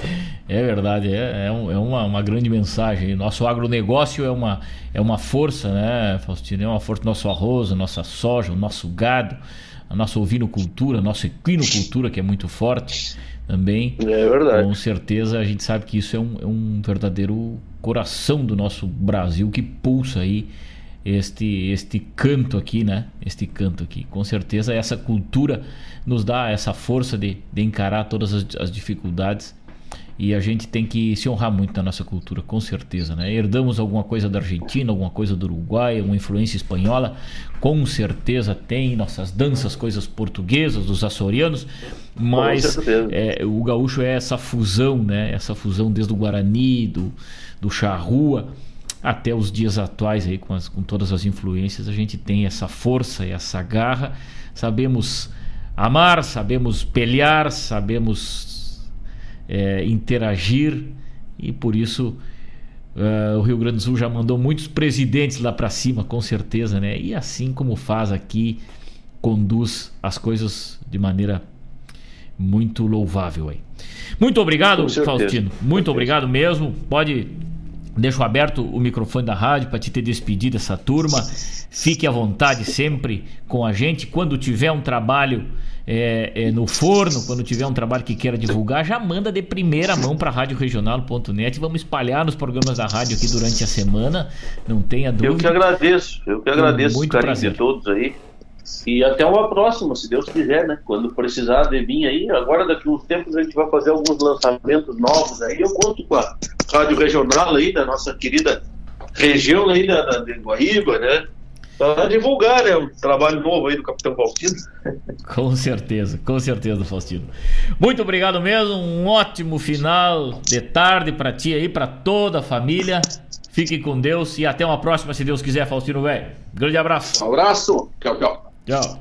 é verdade, é, é, um- é uma, uma grande mensagem. Nosso agronegócio é uma, é uma força, né, Faustino? É uma força nosso arroz, nossa soja, o nosso gado, a nossa ovinocultura, a nossa equinocultura, que é muito forte também. É verdade. Com certeza a gente sabe que isso é um, é um verdadeiro coração do nosso Brasil que pulsa aí este este canto aqui, né? Este canto aqui. Com certeza essa cultura nos dá essa força de, de encarar todas as, as dificuldades e a gente tem que se honrar muito na nossa cultura, com certeza, né? Herdamos alguma coisa da Argentina, alguma coisa do Uruguai, uma influência espanhola, com certeza tem nossas danças, coisas portuguesas, dos açorianos, mas é, o gaúcho é essa fusão, né? Essa fusão desde o Guarani, do, do charrua até os dias atuais aí com, as, com todas as influências, a gente tem essa força e essa garra, sabemos amar, sabemos pelear, sabemos é, interagir e por isso uh, o Rio Grande do Sul já mandou muitos presidentes lá para cima, com certeza, né? E assim como faz aqui, conduz as coisas de maneira muito louvável aí. Muito obrigado, Faustino. Muito obrigado mesmo. Pode Deixo aberto o microfone da rádio para te ter despedido dessa turma. Fique à vontade sempre com a gente. Quando tiver um trabalho é, é, no forno, quando tiver um trabalho que queira divulgar, já manda de primeira mão para radioregional.net. Vamos espalhar nos programas da rádio aqui durante a semana. Não tenha dúvida. Eu que agradeço. Eu que agradeço o carinho prazer. de todos aí. E até uma próxima, se Deus quiser, né? Quando precisar de vir aí, agora daqui uns tempos a gente vai fazer alguns lançamentos novos aí. Eu conto com a rádio regional aí da nossa querida região aí da, da de Guaíba, né? Para divulgar, né? O trabalho novo aí do Capitão Faustino. Com certeza, com certeza, Faustino. Muito obrigado mesmo. Um ótimo final de tarde para ti aí, para toda a família. Fiquem com Deus e até uma próxima, se Deus quiser, Faustino Velho. Grande abraço. Um abraço. Tchau, tchau. Tchau.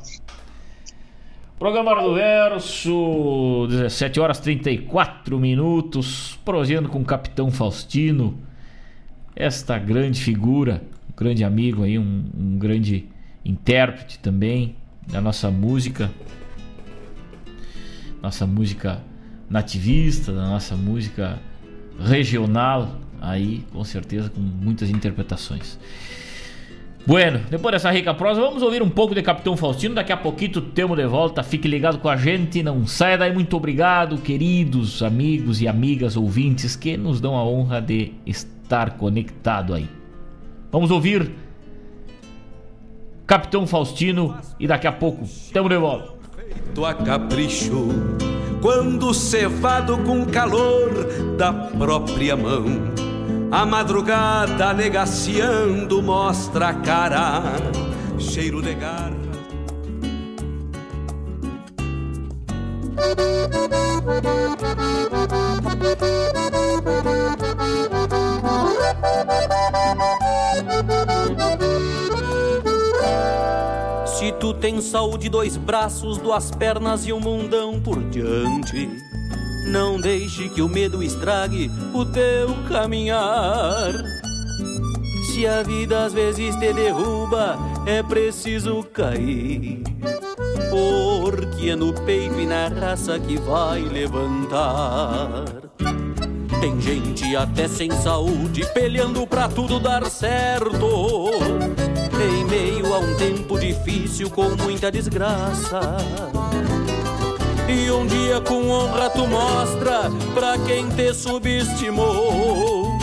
Programa do Verso, 17 horas 34 minutos, prosseguindo com o Capitão Faustino, esta grande figura, um grande amigo aí, um, um grande intérprete também da nossa música, nossa música nativista, da nossa música regional, aí com certeza com muitas interpretações. Bueno, depois dessa rica prosa, vamos ouvir um pouco de Capitão Faustino. Daqui a pouquinho temos de volta. Fique ligado com a gente, não saia daí. Muito obrigado, queridos amigos e amigas ouvintes que nos dão a honra de estar conectado aí. Vamos ouvir Capitão Faustino e daqui a pouco temos de volta. Feito a capricho, quando cevado com calor da própria mão a madrugada negaciando mostra a cara, cheiro de garra. Se tu tens saúde, dois braços, duas pernas e um mundão por diante não deixe que o medo estrague o teu caminhar. Se a vida às vezes te derruba, é preciso cair. Porque é no peito e na raça que vai levantar. Tem gente até sem saúde, peleando pra tudo dar certo. Em meio a um tempo difícil com muita desgraça. E um dia com honra tu mostra pra quem te subestimou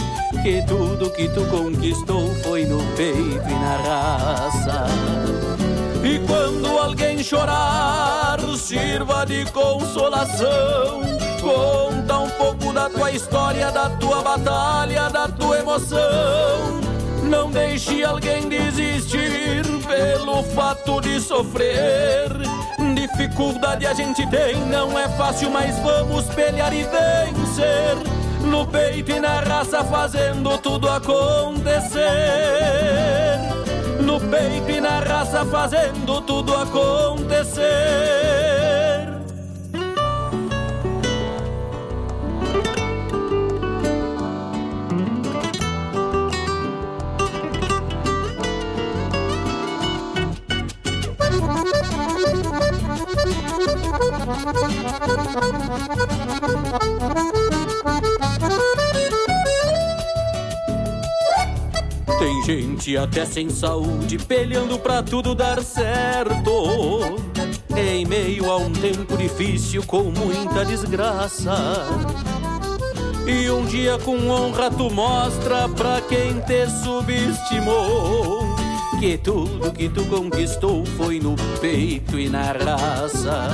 Que tudo que tu conquistou foi no peito e na raça. E quando alguém chorar, sirva de consolação. Conta um pouco da tua história, da tua batalha, da tua emoção. Não deixe alguém desistir pelo fato de sofrer Dificuldade a gente tem, não é fácil, mas vamos pelear e vencer. No peito e na raça, fazendo tudo acontecer. No peito e na raça, fazendo tudo acontecer. Tem gente até sem saúde peleando pra tudo dar certo. Em meio a um tempo difícil com muita desgraça. E um dia com honra tu mostra pra quem te subestimou que tudo que tu conquistou foi no peito e na raça.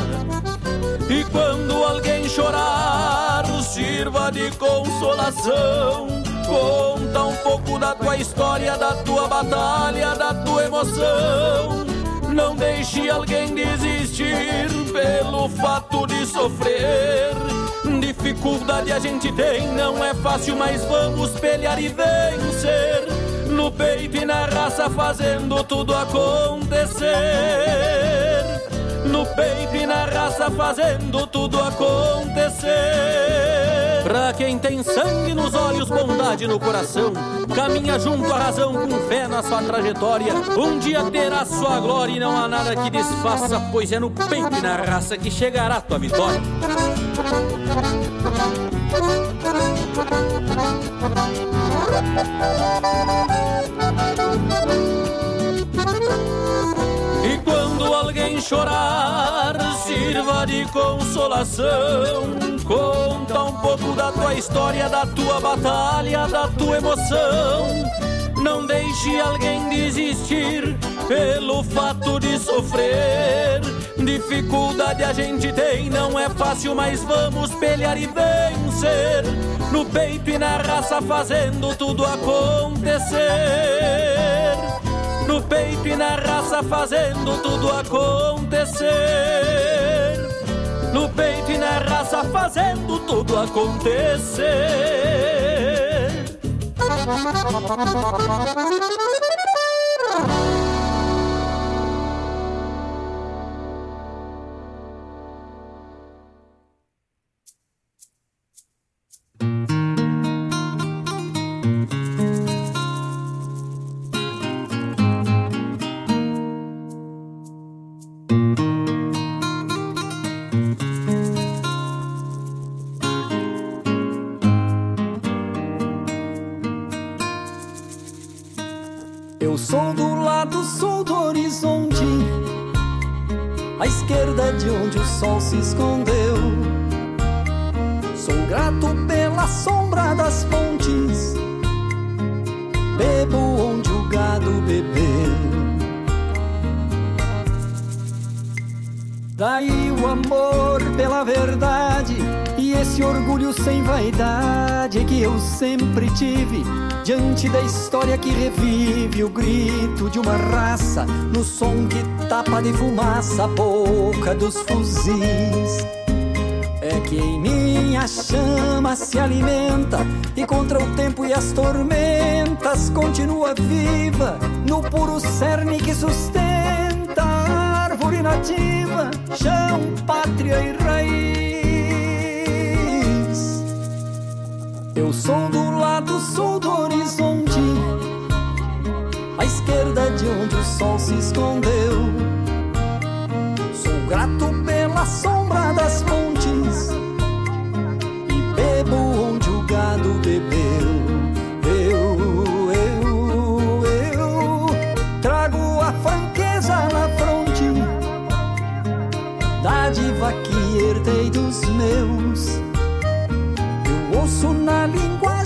E quando alguém chorar, sirva de consolação. Conta um pouco da tua história, da tua batalha, da tua emoção. Não deixe alguém desistir pelo fato de sofrer. Dificuldade a gente tem, não é fácil, mas vamos pelear e vencer. No peito e na raça, fazendo tudo acontecer. No peito e na raça, fazendo tudo acontecer. Pra quem tem sangue nos olhos, bondade no coração, caminha junto à razão com fé na sua trajetória. Um dia terá sua glória e não há nada que desfaça, pois é no peito e na raça que chegará tua vitória. Chorar, sirva de consolação. Conta um pouco da tua história, da tua batalha, da tua emoção. Não deixe alguém desistir pelo fato de sofrer. Dificuldade a gente tem, não é fácil, mas vamos pelear e vencer. No peito e na raça, fazendo tudo acontecer. No peito e na raça, fazendo tudo acontecer. No peito e na raça, fazendo tudo acontecer. Sol se escondeu. Sou grato pela sombra das pontes, bebo onde o gado bebeu. Daí o amor pela verdade e esse orgulho sem vaidade que eu sempre tive diante da história que revive o grito de uma raça no som que tapa de fumaça a boca dos fuzis. É que em minha chama se alimenta e contra o tempo e as tormentas continua viva no puro cerne que sustenta a árvore nativa, chão, pátria e raiz. Eu sou do lado sul do horizonte, à esquerda de onde o sol se escondeu. Sou grato pela sombra das pontes e bebo onde o gado bebeu. Eu, eu, eu trago a franqueza na fronte, dádiva que herdei dos meus.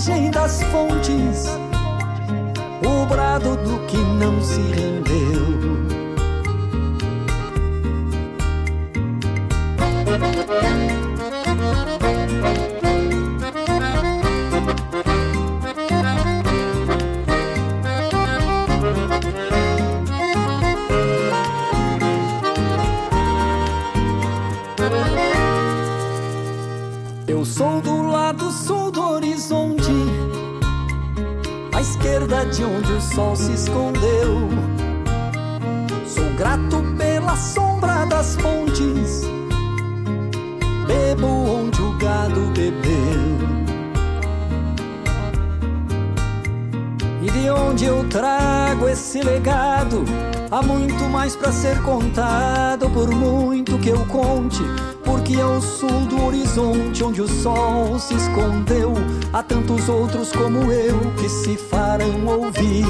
Linguagem das fontes o brado do que não se rendeu. Eu sou do lado sul do horizonte, esquerda de onde o sol se escondeu. Sou grato pela sombra das pontes, bebo onde o gado bebeu. E de onde eu trago esse legado, há muito mais pra ser contado, por muito que eu conte. Porque ao sul do horizonte, onde o sol se escondeu, há tantos outros como eu que se farão ouvir.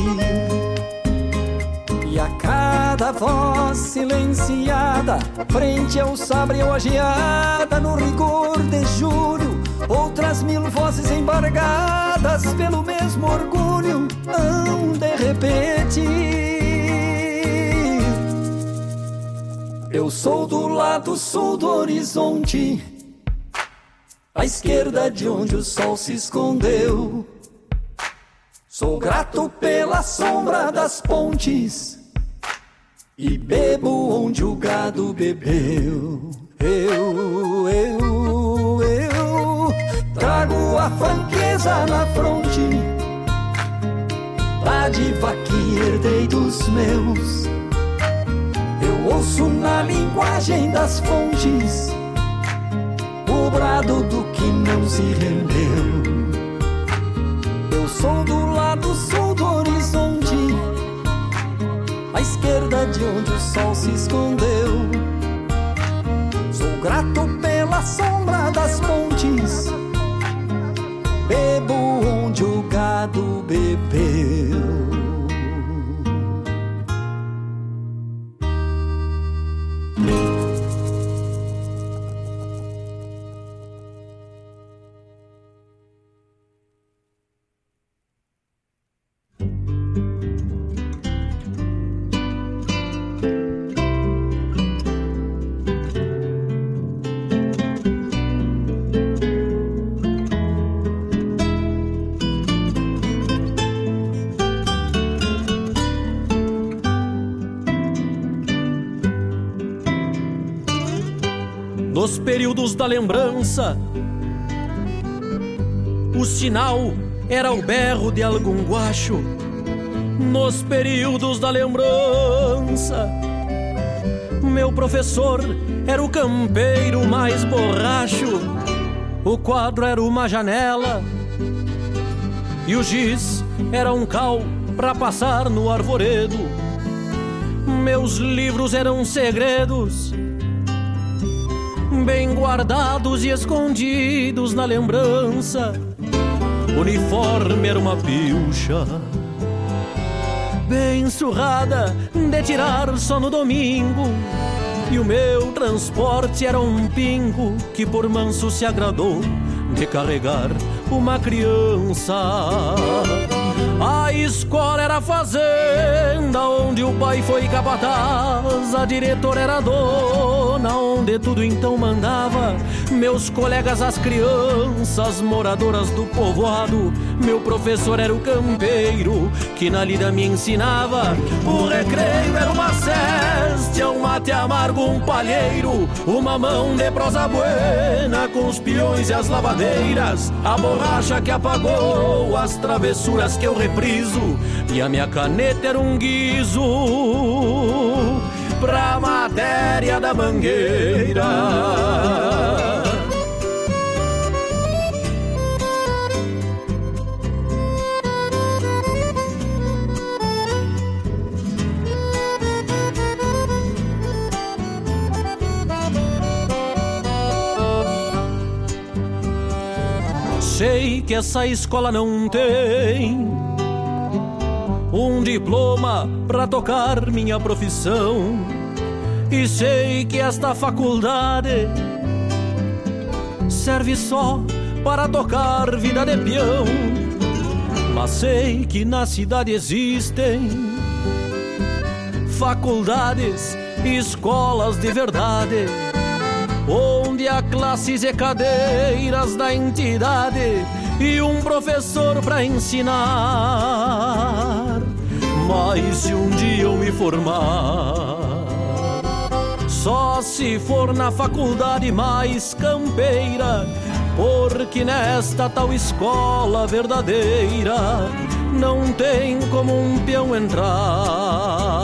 E a cada voz silenciada, frente ao sabre ou a geada, no rigor de julho, outras mil vozes embargadas pelo mesmo orgulho, hão de repetir. Eu sou do lado sul do horizonte, à esquerda de onde o sol se escondeu. Sou grato pela sombra das pontes e bebo onde o gado bebeu. Eu, eu, eu trago a franqueza na fronte, a diva que herdei dos meus. Ouço na linguagem das fontes o brado do que não se rendeu. Eu sou do lado sul do horizonte, à esquerda de onde o sol se escondeu. Sou grato pela sombra das pontes, bebo onde o gado bebeu. Períodos da lembrança, o sinal era o berro de algum guacho. Nos períodos da lembrança, meu professor era o campeiro mais borracho. O quadro era uma janela e o giz era um cal para passar no arvoredo. Meus livros eram segredos bem guardados e escondidos na lembrança. Uniforme era uma pilcha, bem surrada de tirar só no domingo. E o meu transporte era um pingo que por manso se agradou de carregar uma criança. A escola era a fazenda onde o pai foi capataz, a diretora era dona onde tudo então mandava. Meus colegas, as crianças moradoras do povoado, meu professor era o campeiro que na lida me ensinava. O recreio era uma ceste, um mate amargo, um palheiro, uma mão de prosa buena com os peões e as lavadeiras, a borracha que apagou as travessuras que eu repriso e a minha caneta era um guizo pra matéria da mangueira. Sei que essa escola não tem um diploma para tocar minha profissão. E sei que esta faculdade serve só para tocar vida de peão. Mas sei que na cidade existem faculdades e escolas de verdade, onde há classes e cadeiras da entidade e um professor para ensinar. Mas se um dia eu me formar, só se for na faculdade mais campeira, porque nesta tal escola verdadeira não tem como um peão entrar.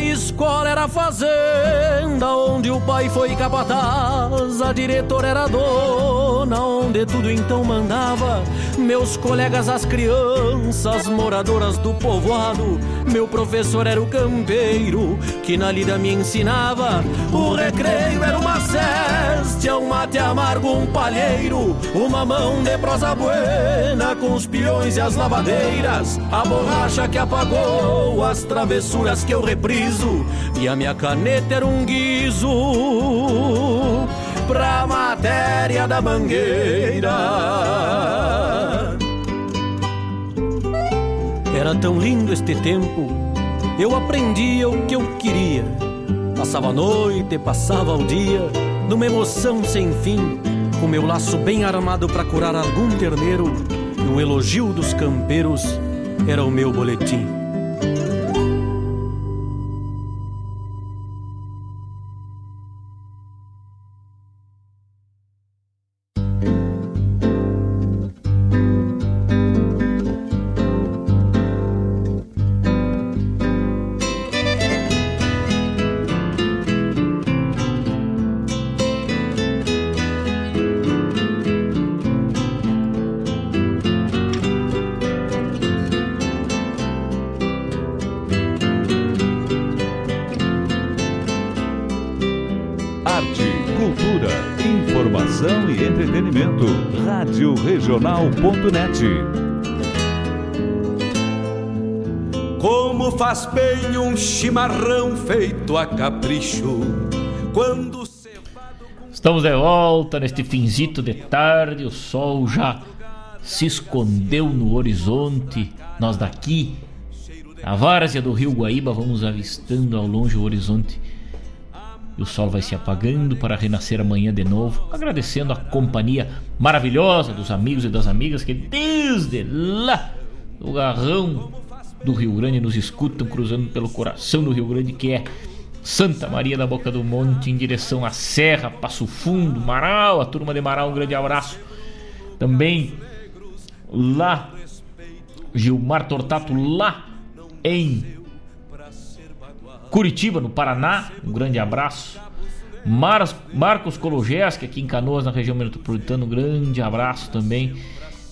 A escola era fazenda onde o pai foi capataz, a diretora era dona onde tudo então mandava. Meus colegas, as crianças moradoras do povoado, meu professor era o campeiro que na lida me ensinava. O recreio era uma ceste, um mate amargo, um palheiro, uma mão de prosa buena com os peões e as lavadeiras, a borracha que apagou as travessuras que eu repriso e a minha caneta era um guizo pra matéria da mangueira. Era tão lindo este tempo, eu aprendia o que eu queria. Passava a noite, passava o dia, numa emoção sem fim, com meu laço bem armado para curar algum terneiro, e elogio dos campeiros era o meu boletim. Regional.net. Como faz bem um chimarrão feito a capricho quando Estamos de volta neste finzito de tarde, o sol já se escondeu no horizonte. Nós daqui, a várzea do rio Guaíba, vamos avistando ao longe o horizonte e o sol vai se apagando para renascer amanhã de novo, agradecendo a companhia maravilhosa dos amigos e das amigas que desde lá do garrão do Rio Grande nos escutam cruzando pelo coração do Rio Grande que é Santa Maria da Boca do Monte em direção à Serra, Passo Fundo, Marau, a turma de Marau, um grande abraço. Também lá Gilmar Tortato lá em Curitiba, no Paraná, um grande abraço. Mar Marcos Kologeski, aqui em Canoas, na região metropolitana, um grande abraço também.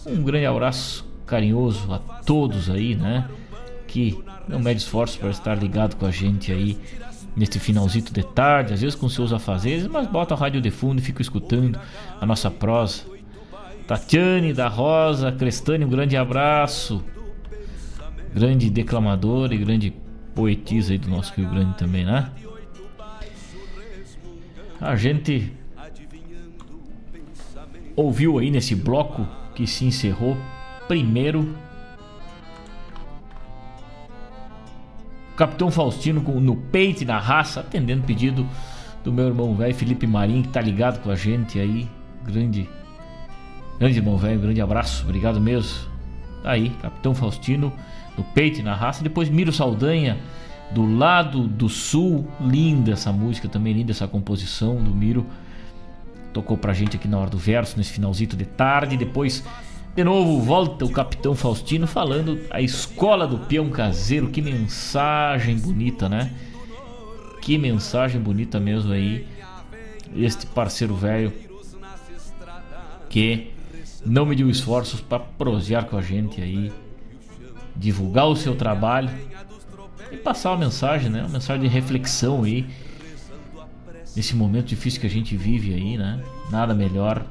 Um grande abraço carinhoso a todos aí, né? Que não mede esforço para estar ligado com a gente aí neste finalzinho de tarde, às vezes com seus afazeres, mas bota a rádio de fundo e fica escutando a nossa prosa. Tatiane da Rosa, Crestane, um grande abraço. Grande declamador e grande poetisa aí do nosso Rio Grande também, né? A gente ouviu aí nesse bloco que se encerrou primeiro Capitão Faustino com, no peito e na raça, atendendo pedido do meu irmão velho Felipe Marinho, que tá ligado com a gente aí. Grande, grande irmão velho, grande abraço, obrigado mesmo. Tá aí, Capitão Faustino no peito e na raça. Depois Miro Saldanha, do lado do sul. Linda essa música também, linda essa composição do Miro. Tocou pra gente aqui na hora do verso, nesse finalzinho de tarde. Depois, de novo, volta o Capitão Faustino falando a escola do peão caseiro. Que mensagem bonita, né? Que mensagem bonita mesmo aí. Este parceiro velho que não mediu esforços para prosear com a gente aí divulgar o seu trabalho e passar uma mensagem, né? Uma mensagem de reflexão aí nesse momento difícil que a gente vive aí, né? Nada melhor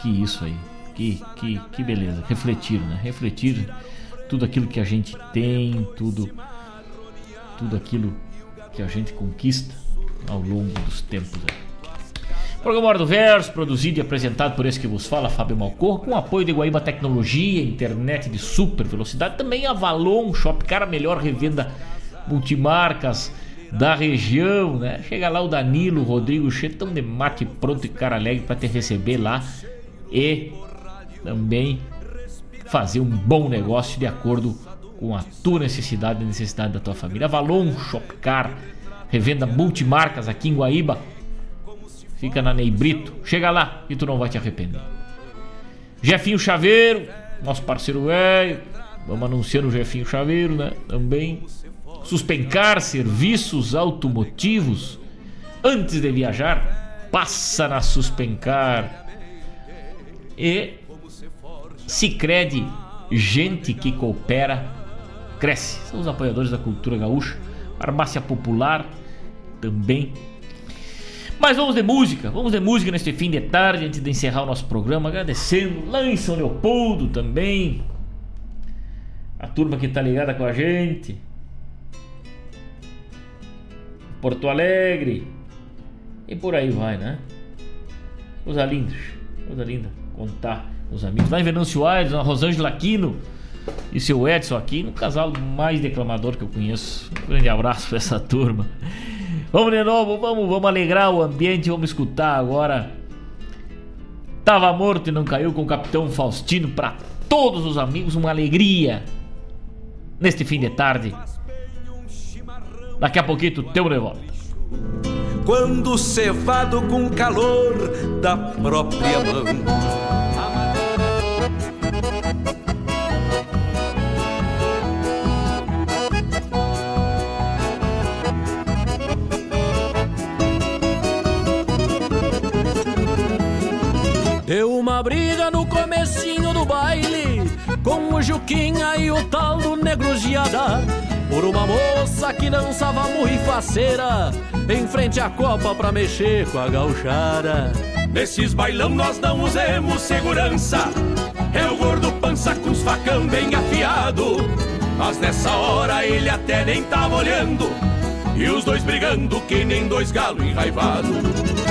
que isso aí. Que, que, que beleza. Refletir, né? Refletir tudo aquilo que a gente tem, tudo tudo aquilo que a gente conquista ao longo dos tempos. Aí. Programa Hora do Verso, produzido e apresentado por esse que vos fala, Fábio Malcor, com apoio de Guaíba Tecnologia, internet de super velocidade, também Avalon Shopcar, a melhor revenda multimarcas da região, né? Chega lá o Danilo, o Rodrigo, chetão de mate pronto e cara alegre para te receber lá e também fazer um bom negócio de acordo com a tua necessidade e a necessidade da tua família. Avalon Shopcar, revenda multimarcas aqui em Guaíba Fica na Ney Brito. Chega lá e tu não vai te arrepender. Jefinho Chaveiro, nosso parceiro velho. Vamos anunciando o Jefinho Chaveiro, né? Também. Suspencar serviços automotivos. Antes de viajar, passa na Suspencar. E Sicredi, gente que coopera, cresce. São os apoiadores da cultura gaúcha. Farmácia Popular também mas vamos de música, vamos de música neste fim de tarde, antes de encerrar o nosso programa, agradecendo lá em São Leopoldo também. A turma que tá ligada com a gente. Porto Alegre. E por aí vai, né? Coisa linda, coisa linda contar os amigos. Lá em Venâncio Aires, a Rosângela Aquino e seu Edson aqui, um casal mais declamador que eu conheço. Um grande abraço pra essa turma. Vamos de novo, vamos, vamos alegrar o ambiente, vamos escutar agora. Tava morto e não caiu com o Capitão Faustino para todos os amigos, uma alegria neste fim de tarde. Daqui a pouquinho teu de volta. Quando cevado com calor da própria mão Deu uma briga no comecinho do baile Com o Juquinha e o tal do Negro Giada. Por uma moça que dançava muito faceira Em frente à copa pra mexer com a gauchada. Nesses bailão nós não usemos segurança. É o gordo pança com os facão bem afiado. Mas nessa hora ele até nem tava olhando. E os dois brigando que nem dois galos enraivados.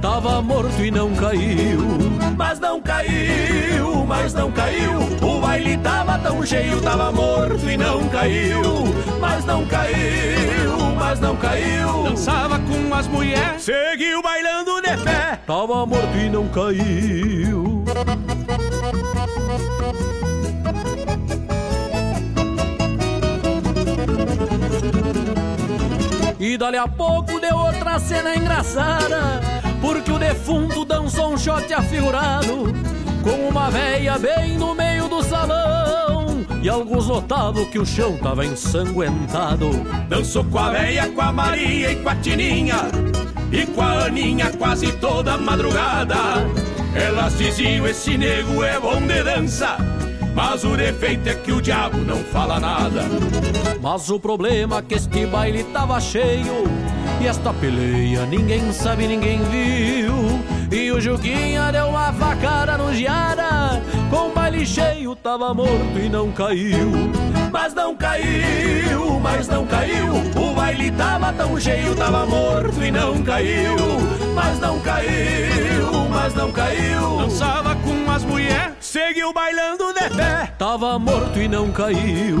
Tava morto e não caiu. Mas não caiu, mas não caiu. O baile tava tão cheio, tava morto e não caiu. Mas não caiu, mas não caiu. Dançava com as mulheres, seguiu bailando de pé. Tava morto e não caiu. E dali a pouco deu outra cena engraçada Porque o defunto dançou um shot afigurado Com uma véia bem no meio do salão E alguns notavam que o chão tava ensanguentado Dançou com a véia, com a Maria e com a Tininha E com a Aninha quase toda madrugada Elas diziam, esse nego é bom de dança mas o defeito é que o diabo não fala nada. Mas o problema é que este baile tava cheio E esta peleia ninguém sabe, ninguém viu. E o Juquinha deu uma facada no Giara Com o baile cheio tava morto e não caiu. Mas não caiu, mas não caiu. O baile tava tão cheio, tava morto e não caiu. Mas não caiu, mas não caiu. Dançava com as mulheres, seguiu bailando de pé Tava morto e não caiu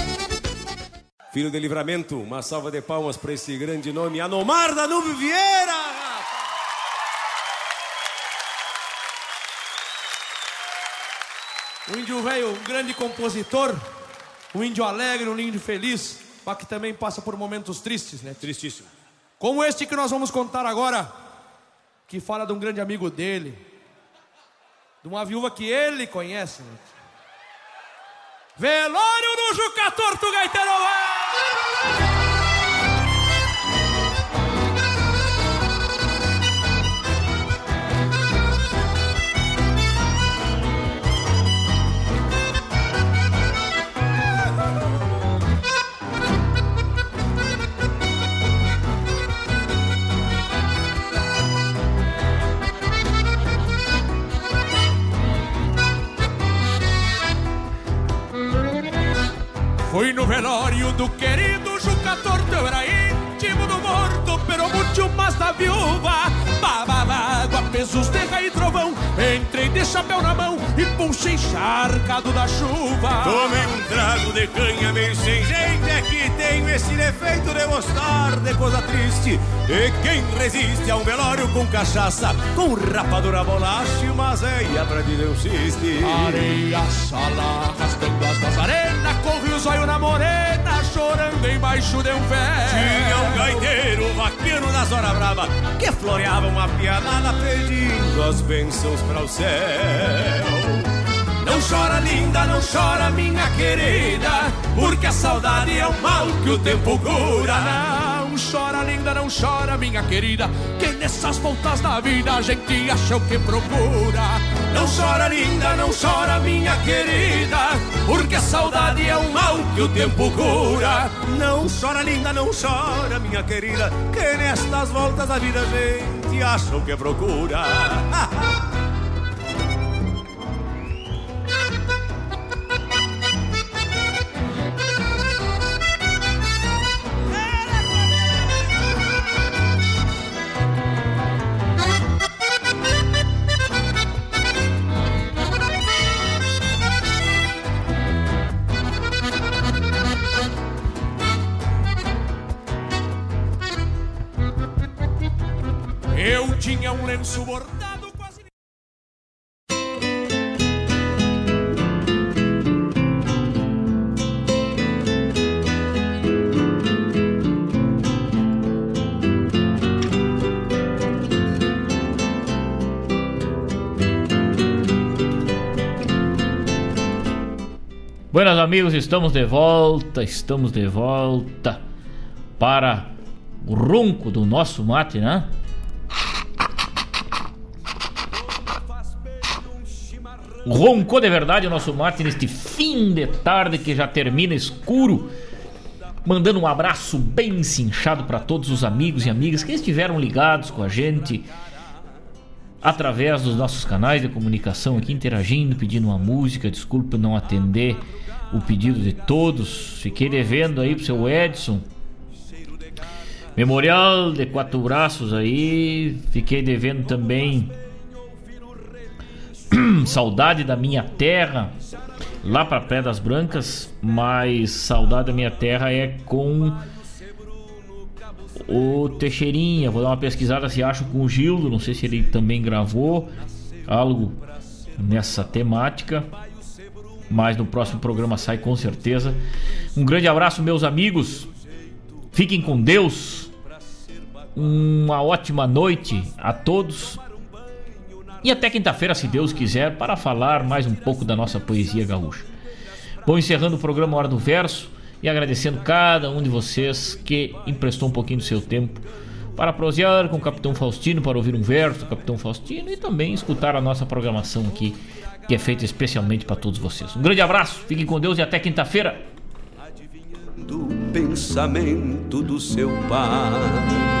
Filho de Livramento, uma salva de palmas para esse grande nome, Anomar Danúbio Vieira! O índio velho, um grande compositor, um índio alegre, um índio feliz, mas que também passa por momentos tristes, né? Tristíssimo. Como este que nós vamos contar agora, que fala de um grande amigo dele, de uma viúva que ele conhece, né? Velório do Juca Torto Gaiteiro! Fui no velório do querido Juca Torto, eu era íntimo do morto, pero muito mais da viúva. Babava água, pesos de e trovão, entrei de chapéu na mão e puxei encharcado da chuva. Tomei um trago de canha bem sem gente, é que tenho esse defeito de gostar de coisa triste. E quem resiste a um velório com cachaça, com rapadura bolacha e uma zeia pra dizer um ciste. Areia, sala, rasgando as das arenas, corre o zóio na morena, chorando embaixo de um pé. Tinha um gaiteiro vaqueiro nas horas brava, que floreava uma pianada pedindo as bênçãos para o céu. Não chora, linda, não chora, minha querida, porque a saudade é o mal que o tempo cura. Não chora, linda, não chora, minha querida, que nessas voltas da vida a gente acha o que procura. Não chora, linda, não chora, minha querida, porque a saudade é o mal que o tempo cura. Não chora, linda, não chora, minha querida, que nestas voltas da vida a gente acha o que procura. bordado quase. Buenas amigos, estamos de volta, estamos de volta para o ronco do nosso mate, né? Roncou de verdade o nosso mate neste fim de tarde que já termina escuro. Mandando um abraço bem cinchado para todos os amigos e amigas que estiveram ligados com a gente através dos nossos canais de comunicação aqui, interagindo, pedindo uma música. Desculpe não atender o pedido de todos. Fiquei devendo aí pro seu Edson. Memorial de Quatro Braços aí. Fiquei devendo também Saudade da Minha Terra, lá para Pedras Brancas, mas Saudade da Minha Terra é com o Teixeirinha. Vou dar uma pesquisada se acho com o Gildo, não sei se ele também gravou algo nessa temática. Mas no próximo programa sai com certeza. Um grande abraço, meus amigos. Fiquem com Deus. Uma ótima noite a todos. E até quinta-feira, se Deus quiser, para falar mais um pouco da nossa poesia gaúcha. Vou encerrando o programa Hora do Verso e agradecendo cada um de vocês que emprestou um pouquinho do seu tempo para prosear com o Capitão Faustino, para ouvir um verso do Capitão Faustino e também escutar a nossa programação aqui, que é feita especialmente para todos vocês. Um grande abraço, fiquem com Deus e até quinta-feira. pensamento do seu pai.